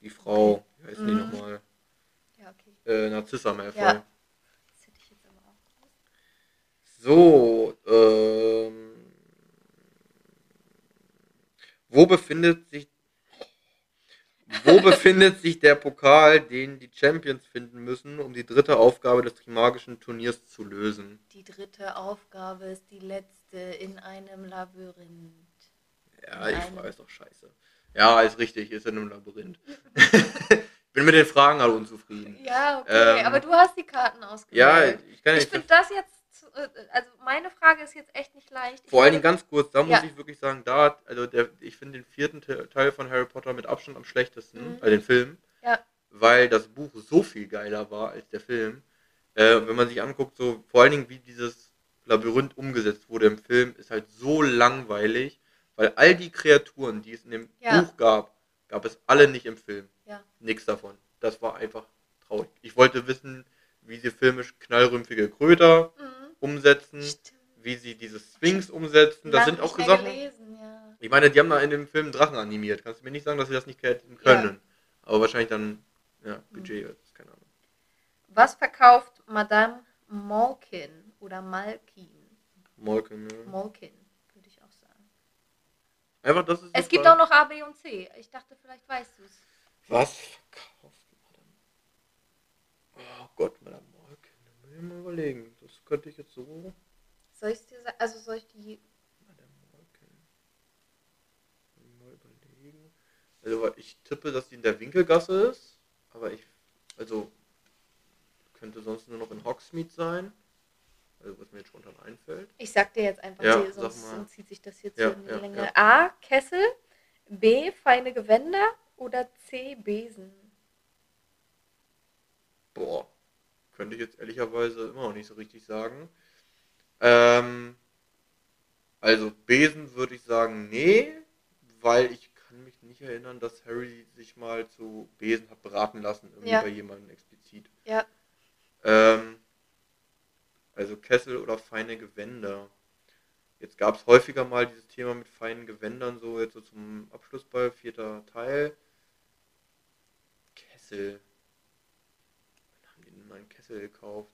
A: Die Frau, wie heißt die
B: Mhm.
A: nochmal?
B: Ja, okay.
A: Äh, Narzissa Malfoy.
B: Ja. Das hätte ich jetzt aber auch gewusst.
A: So, ähm, wo befindet sich wo befindet sich der Pokal, den die Champions finden müssen, um die dritte Aufgabe des Trimagischen Turniers zu lösen?
B: Die dritte Aufgabe ist die letzte in einem Labyrinth.
A: Ja, ich
B: Nein.
A: weiß doch scheiße. Ja, ist richtig, ist in einem Labyrinth. Bin mit den Fragen alle unzufrieden.
B: Ja, okay,
A: Ähm,
B: aber du hast die Karten
A: Ja,
B: ausgewählt.
A: ich kann
B: ich
A: nicht.
B: finde das jetzt, also meine Frage ist jetzt echt nicht leicht. Ich
A: Vor allen Dingen ganz kurz, da muss
B: Ja.
A: ich wirklich sagen, da, hat- also der, ich finde den vierten Te- Teil von Harry Potter mit Abstand am schlechtesten,
B: Mhm.
A: also den Film,
B: Ja.
A: weil das Buch so viel geiler war als der Film. Äh, wenn man sich anguckt, so vor allen Dingen wie dieses Labyrinth umgesetzt wurde im Film, ist halt so langweilig, weil all die Kreaturen, die es in dem
B: Ja.
A: Buch gab, gab es alle nicht im Film.
B: Ja.
A: Nix davon. Das war einfach traurig. Ich wollte wissen, wie sie filmisch knallrümpfige Kröter
B: Mhm.
A: Umsetzen
B: Stimmt.
A: wie sie diese Sphinx umsetzen. Das sind auch Sachen.
B: Gelesen, ja.
A: Ich meine, die haben da in dem Film Drachen animiert. Kannst du mir nicht sagen, dass sie das nicht können. Aber wahrscheinlich dann, ja, Budget,
B: Mhm.
A: keine Ahnung.
B: Was verkauft Madame Malkin oder Malkin?
A: Molken, ne?
B: Malkin, würde ich auch sagen.
A: Einfach, das ist.
B: Es gibt
A: Frage.
B: auch noch A, B und C. Ich dachte, vielleicht weißt du es.
A: Was verkauft Madame? Oh Gott, Madame ich mal überlegen. Das könnte ich jetzt so.
B: Soll ich dir sagen? Also soll ich die.
A: Madame Molken. Mal überlegen. Also, ich tippe, dass die in der Winkelgasse ist. Aber ich. Also. Könnte sonst nur noch in Hogsmeade sein. Also, was mir jetzt spontan einfällt.
B: Ich sag dir jetzt einfach,
A: Ja,
B: die, sonst, sonst zieht sich das jetzt
A: Ja,
B: in die
A: ja,
B: Länge.
A: ja.
B: A. Kessel. B. Feine Gewänder. Oder C. Besen.
A: Boah, könnte ich jetzt ehrlicherweise immer noch nicht so richtig sagen. Ähm, also Besen würde ich sagen, nee, weil ich kann mich nicht erinnern, dass Harry sich mal zu Besen hat beraten lassen, irgendwie
B: Ja.
A: bei jemandem explizit.
B: Ja.
A: Ähm, also Kessel oder feine Gewänder. Jetzt gab es häufiger mal dieses Thema mit feinen Gewändern, so jetzt so zum Abschluss bei vierter Teil. Kessel. Kessel gekauft?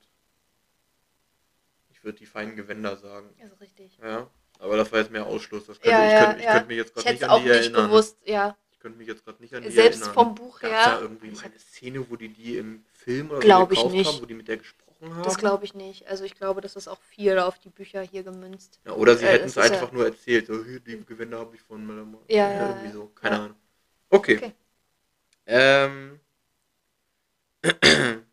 A: Ich würde die feinen Gewänder sagen.
B: Also richtig.
A: Ja, aber das war jetzt mehr Ausschluss. Das könnte,
B: Ja,
A: ich,
B: ja,
A: könnte, ich
B: ja.
A: könnte mich jetzt gerade nicht an die
B: nicht
A: erinnern.
B: gewusst, ja.
A: Ich könnte mich jetzt gerade nicht an die
B: Selbst
A: erinnern.
B: vom Buch
A: Gab's
B: her.
A: da irgendwie eine Szene, wo die die im Film oder so gekauft
B: nicht.
A: haben, wo die mit der gesprochen haben?
B: Das glaube ich nicht. Also ich glaube, das ist auch viel auf die Bücher hier gemünzt.
A: Ja, oder sie
B: Äh,
A: hätten
B: es ist
A: einfach
B: ja-
A: nur erzählt. So, die Gewinner habe ich von Melamar.
B: Ja, ja,
A: irgendwie so. Keine. Ahnung. Okay.
B: Okay.
A: Ähm.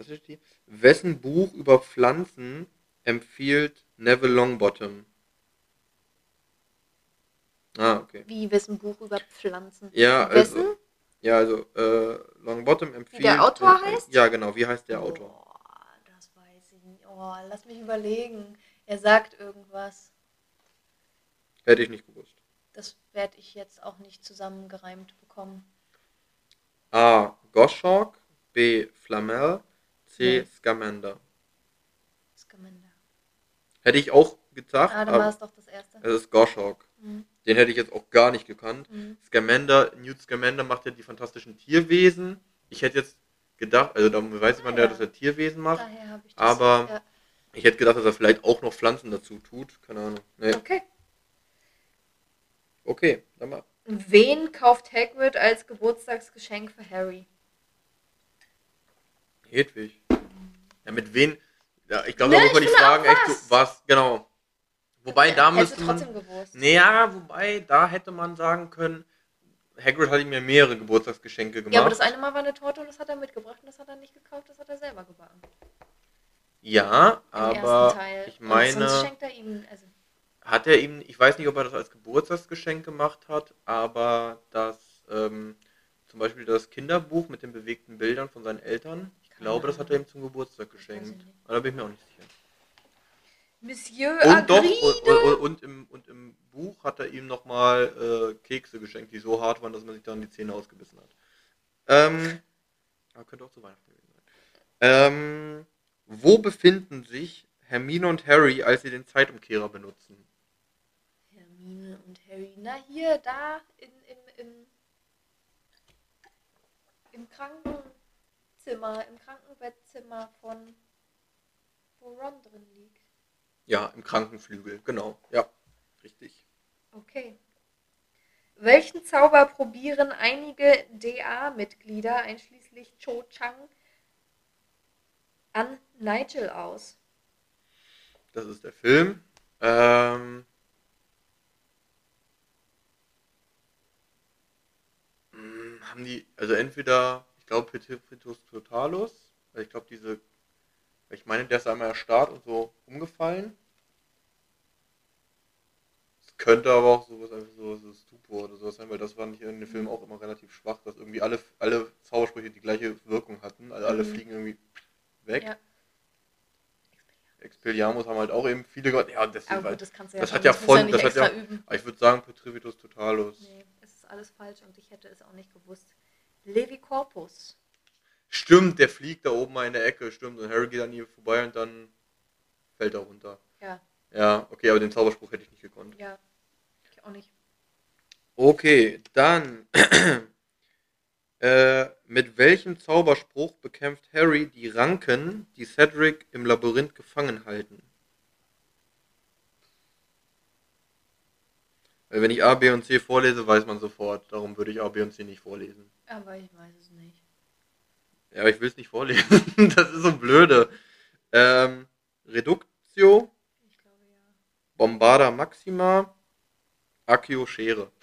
A: Was ist die? Wessen Buch über Pflanzen empfiehlt Neville Longbottom? Ah, okay.
B: Wie wessen Buch über Pflanzen?
A: Ja,
B: Wessen?
A: also. Ja, also, äh, Longbottom empfiehlt.
B: der Autor
A: äh,
B: heißt?
A: Ja, genau. Wie heißt der Autor?
B: Boah, das weiß ich nicht. Oh, lass mich überlegen. Er sagt irgendwas.
A: Hätte ich nicht gewusst.
B: Das werde ich jetzt auch nicht zusammengereimt bekommen.
A: A. Goshawk. B. Flamel. C. Scamander.
B: Scamander.
A: Hätte ich auch gedacht,
B: Ah, dann war es doch das erste.
A: es ist Goshawk.
B: Mhm.
A: Den hätte ich jetzt auch gar nicht gekannt.
B: Mhm.
A: Scamander, Newt Scamander macht ja die fantastischen Tierwesen. Ich hätte jetzt gedacht, also da weiß man
B: Ah,
A: ja,
B: ja.
A: dass er Tierwesen macht.
B: Ich das.
A: Aber-
B: Ja.
A: Ich hätte gedacht, dass er vielleicht auch noch Pflanzen dazu tut. Keine Ahnung. Nee.
B: Okay.
A: Okay, dann mal.
B: Wen kauft Hagrid als Geburtstagsgeschenk für Harry?
A: Hedwig. Ja, mit wen? Ja, ich glaube, da muss man
B: finde
A: Fragen echt
B: was.
A: so. Was? Genau. Wobei, da
B: Hättest
A: müsste
B: du
A: man. Naja, wobei, da hätte man sagen können, Hagrid hat ihm ja mehrere Geburtstagsgeschenke gemacht.
B: Ja, aber das eine Mal war eine Torte und das hat er mitgebracht und das hat er nicht gekauft, das hat er selber gebacken.
A: Ja,
B: Im
A: aber ich
B: Und
A: meine,
B: sonst schenkt er ihm, also
A: hat er ihm, ich weiß nicht, ob er das als Geburtstagsgeschenk gemacht hat, aber das, ähm, zum Beispiel das Kinderbuch mit den bewegten Bildern von seinen Eltern, glaube, das hat er ihm zum Geburtstag geschenkt. Aber da bin ich mir auch nicht sicher.
B: Monsieur
A: Und doch,
B: Agride.
A: und, und, und, im, und im Buch hat er ihm nochmal äh, Kekse geschenkt, die so hart waren, dass man sich dann die Zähne ausgebissen hat. Ähm, aber könnte auch zu Weihnachten gewesen sein. Ähm, wo befinden sich Hermine und Harry, als sie den Zeitumkehrer benutzen?
B: Hermine und Harry. Na hier, da in, im, im, im Krankenzimmer, im Krankenbettzimmer von wo Ron drin liegt.
A: Ja, im Krankenflügel, genau. Ja, richtig.
B: Okay. Welchen Zauber probieren einige DA-Mitglieder, einschließlich Cho Chang, an Nigel aus?
A: Das ist der Film. Ähm, mh, haben die, also entweder, glaube, Petitus Totalus, ich glaube, diese, ich meine, der ist einmal erstarrt und so umgefallen. Es könnte aber auch sowas, einfach so, so Stupor oder sowas sein, weil das fand ich in den Filmen auch immer relativ schwach, dass irgendwie alle, alle Zaubersprüche die gleiche Wirkung hatten. Also alle
B: Mhm.
A: fliegen irgendwie weg.
B: Ja.
A: Expelliarmus haben halt auch eben viele gemacht. Ja, deswegen,
B: Aber gut, das kannst du ja
A: das hat ja
B: nicht
A: das hat ja-
B: üben.
A: aber ich würde sagen, Petrivitus Totalus.
B: Nee, es ist alles falsch und ich hätte es auch nicht gewusst. Levi Corpus.
A: Stimmt, der fliegt da oben mal in der Ecke, stimmt. Und Harry geht an ihm vorbei und dann fällt er runter.
B: Ja,
A: Ja, okay, aber den Zauberspruch hätte ich nicht gekonnt.
B: ja. Ich auch nicht.
A: Okay, dann. äh, mit welchem Zauberspruch bekämpft Harry die Ranken, die Cedric im Labyrinth gefangen halten? Weil wenn ich A, B und C vorlese, weiß man sofort. Darum würde ich A, B und C nicht vorlesen.
B: Aber ich weiß es nicht.
A: Ja, aber ich will es nicht vorlesen. das ist so blöde. Ähm, Reductio,
B: Ich glaube ja.
A: Bombarda Maxima, Accio Schere.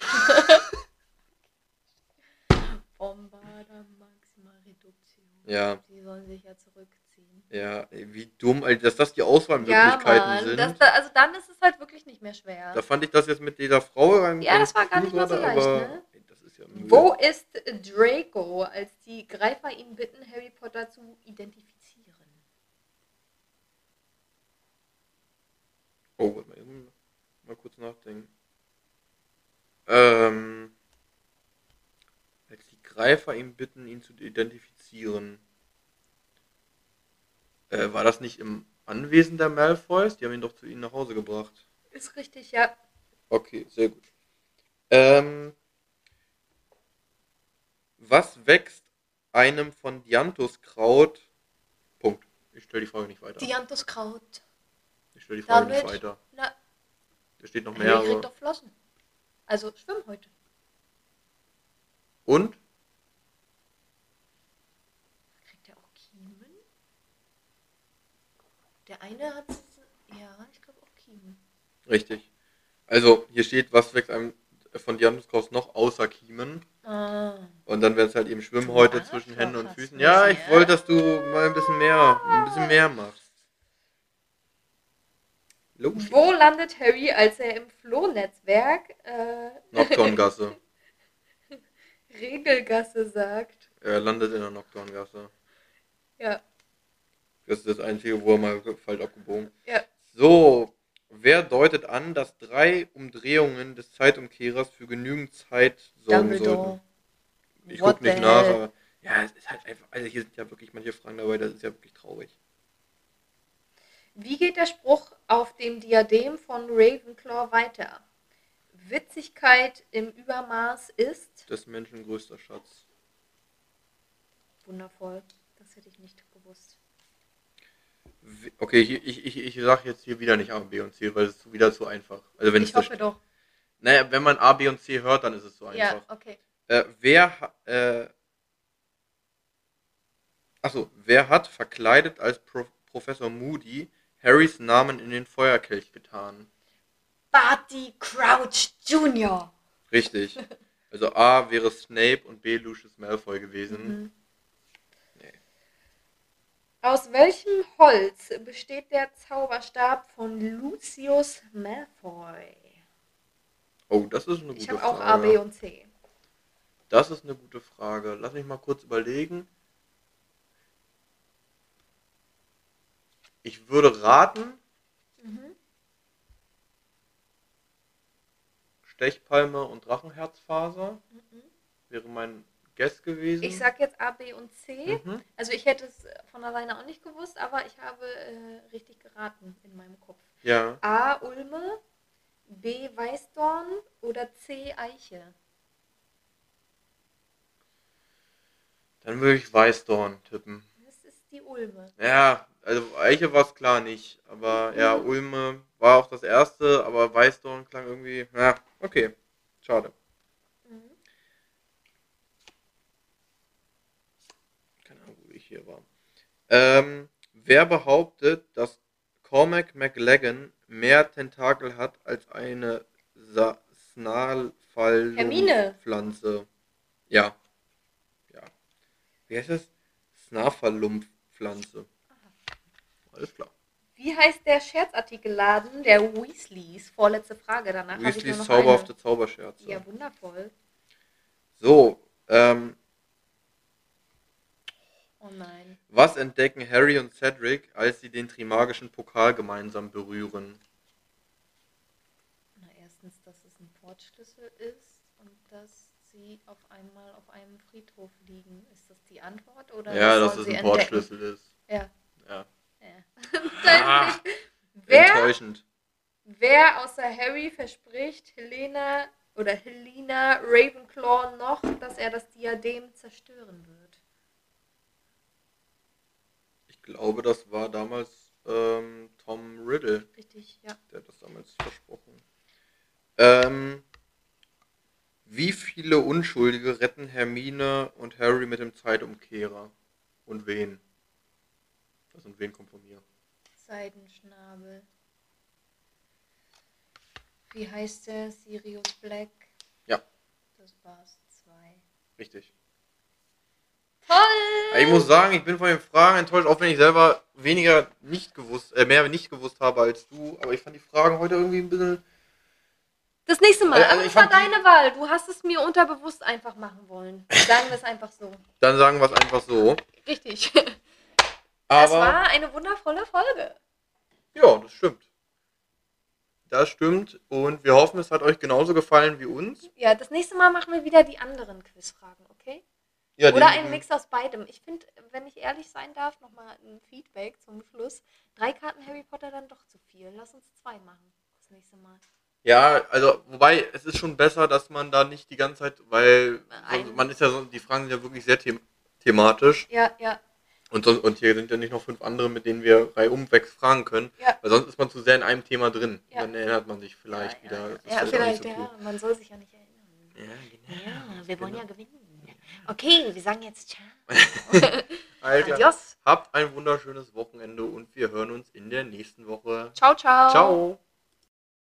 B: Bombarda Maxima Reduktio.
A: Ja.
B: Die sollen sich ja zurückziehen.
A: Ja, wie dumm, Alter, dass das die
B: Ja,
A: Auswahlmöglichkeiten
B: Mann.
A: sind.
B: Das, da, also dann ist es halt wirklich nicht mehr schwer.
A: Da fand ich das jetzt mit dieser Frau rein.
B: Ja, das war gar nicht mal so leicht, ne?
A: Ja.
B: Wo ist Draco, als die Greifer ihn bitten, Harry Potter zu identifizieren?
A: Oh, warte mal, muss mal kurz nachdenken. Ähm, als die Greifer ihn bitten, ihn zu identifizieren. Äh, war das nicht im Anwesen der Malfoys? Die haben ihn doch zu ihnen nach Hause gebracht.
B: Ist richtig, ja.
A: Okay, sehr gut. Ähm, wächst einem von Dianthuskraut. Punkt. Ich stelle die Frage nicht weiter.
B: Dianthuskraut.
A: Ich stelle die Frage
B: Damit.
A: nicht weiter.
B: Na,
A: Da steht noch mehr. Aber...
B: doch Flossen. Also schwimm heute.
A: Und?
B: Kriegt er auch Kiemen? Der eine hat. Ja, ich glaube auch Kiemen.
A: Richtig. Also, hier steht, was wächst einem von Dianthuskraut noch außer Kiemen.
B: Ah.
A: Und dann wäre es halt eben Schwimmen heute
B: Arschloch
A: zwischen Händen und Füßen. Ja, ich wollte, dass du mal ein bisschen mehr, ein bisschen mehr machst. Logisch.
B: Wo landet Harry, als er im Flohnetzwerk äh,
A: Nocturngasse.
B: Regelgasse sagt?
A: Er landet in der Nocturngasse.
B: Ja,
A: Das ist das Einzige, wo er mal falsch abgebogen.
B: ja.
A: So, wer deutet an, dass drei Umdrehungen des Zeitumkehrers für genügend Zeit sorgen
B: Dumbledore.
A: sollten? Ich
B: What
A: guck nicht nach,
B: hell?
A: aber ja, es ist halt einfach, also hier sind ja wirklich manche Fragen dabei, das ist ja wirklich traurig.
B: Wie geht der Spruch auf dem Diadem von Ravenclaw weiter? Witzigkeit im Übermaß ist
A: Das Menschen größter Schatz.
B: wundervoll. Das hätte ich nicht gewusst.
A: Okay, ich, ich, ich sag jetzt hier wieder nicht A, B und C, weil es ist wieder zu einfach. Also wenn
B: Ich
A: es
B: hoffe doch.
A: Naja, wenn man A, B und C hört, dann ist es so
B: Ja,
A: einfach.
B: okay.
A: Äh, wer, äh, achso, wer hat verkleidet als Pro Professor Moody Harrys Namen in den Feuerkelch getan?
B: Barty Crouch Jr.
A: Richtig. Also A wäre Snape und B Lucius Malfoy gewesen.
B: Mhm. Aus welchem Holz besteht der Zauberstab von Lucius Malfoy?
A: Oh, das ist eine gute
B: Ich habe auch
A: Frage.
B: A, B und C.
A: Das ist eine gute Frage. Lass mich mal kurz überlegen. Ich würde raten,
B: Mhm.
A: Stechpalme und Drachenherzfaser
B: Mhm.
A: wäre mein Guess gewesen.
B: Ich sag jetzt A, B und C.
A: Mhm.
B: Also ich hätte es von alleine auch nicht gewusst, aber ich habe äh, richtig geraten in meinem Kopf.
A: Ja.
B: A. Ulme, B. Weißdorn oder C. Eiche.
A: Dann würde ich Weißdorn tippen.
B: Das ist die Ulme.
A: Ja, also Eiche war es klar nicht. Aber ja,
B: Mhm.
A: Ulme war auch das erste, aber Weißdorn klang irgendwie. Ja, okay. Schade.
B: Mhm.
A: Keine Ahnung, wo ich hier war. Ähm, wer behauptet, dass Cormac McLagan mehr Tentakel hat als eine. Snarfallumpfpflanze? Ja. Ja. Wie heißt das? Snarfallumpfpflanze. Alles klar.
B: Wie heißt der Scherzartikelladen der Weasleys? Vorletzte Frage, danach habe ich nur
A: Weasleys zauberhafte. Zauberscherze.
B: Ja, wundervoll.
A: So, ähm,
B: Oh nein.
A: was entdecken Harry und Cedric, als sie den Trimagischen Pokal gemeinsam berühren?
B: Na, erstens, dass es ein Portschlüssel ist und dass sie auf einmal auf einem Friedhof liegen. Ist das die Antwort? Oder
A: ja, dass es ein
B: entdecken?
A: Portschlüssel ist.
B: Ja.
A: Ja.
B: ja.
A: Ah,
B: wer,
A: enttäuschend.
B: wer außer Harry verspricht Helena oder Helena Ravenclaw noch, dass er das Diadem zerstören wird?
A: Ich glaube, das war damals ähm, Tom Riddle,
B: Richtig, ja.
A: der hat das damals versprochen. Ähm, wie viele Unschuldige retten Hermine und Harry mit dem Zeitumkehrer? Und wen? Das und wen kommt von mir?
B: Seidenschnabel. Wie heißt der? Sirius Black?
A: Ja.
B: Das war's. Zwei.
A: Richtig. Ich muss sagen, ich bin von den Fragen enttäuscht, auch wenn ich selber weniger nicht gewusst, äh, mehr nicht gewusst habe als du. Aber ich fand die Fragen heute irgendwie ein bisschen.
B: Das nächste Mal.
A: Also,
B: Aber
A: ich
B: es war deine Wahl. Du hast es mir unterbewusst einfach machen wollen. Sagen wir es einfach so.
A: Dann sagen wir es einfach so.
B: Richtig.
A: Aber
B: das war eine wundervolle Folge.
A: ja, das stimmt. Das stimmt. Und wir hoffen, es hat euch genauso gefallen wie uns.
B: Ja, das nächste Mal machen wir wieder die anderen Quizfragen, okay?
A: Ja,
B: Oder
A: den-
B: ein Mix aus beidem. Ich finde, wenn ich ehrlich sein darf, nochmal ein Feedback zum Schluss. Drei Karten Harry Potter dann doch zu viel. Lass uns zwei machen. Das nächste Mal.
A: Ja, also, wobei, es ist schon besser, dass man da nicht die ganze Zeit, weil sonst- man ist ja so, die Fragen sind ja wirklich sehr them thematisch.
B: Ja, ja.
A: Und, sonst, und hier sind ja nicht noch fünf andere, mit denen wir reihum weg fragen können.
B: Ja.
A: Weil sonst ist man zu sehr in einem Thema drin.
B: Ja.
A: Dann erinnert man sich vielleicht
B: ja,
A: wieder.
B: Ja,
A: vielleicht so
B: ja. Man soll sich ja nicht erinnern.
A: cool. Ja, genau.
B: Ja, wir wollen
A: Genau.
B: ja gewinnen. Okay, wir sagen jetzt ciao.
A: Alter,
B: Adios.
A: habt ein wunderschönes Wochenende und wir hören uns in der nächsten Woche.
B: Ciao, ciao.
A: Ciao.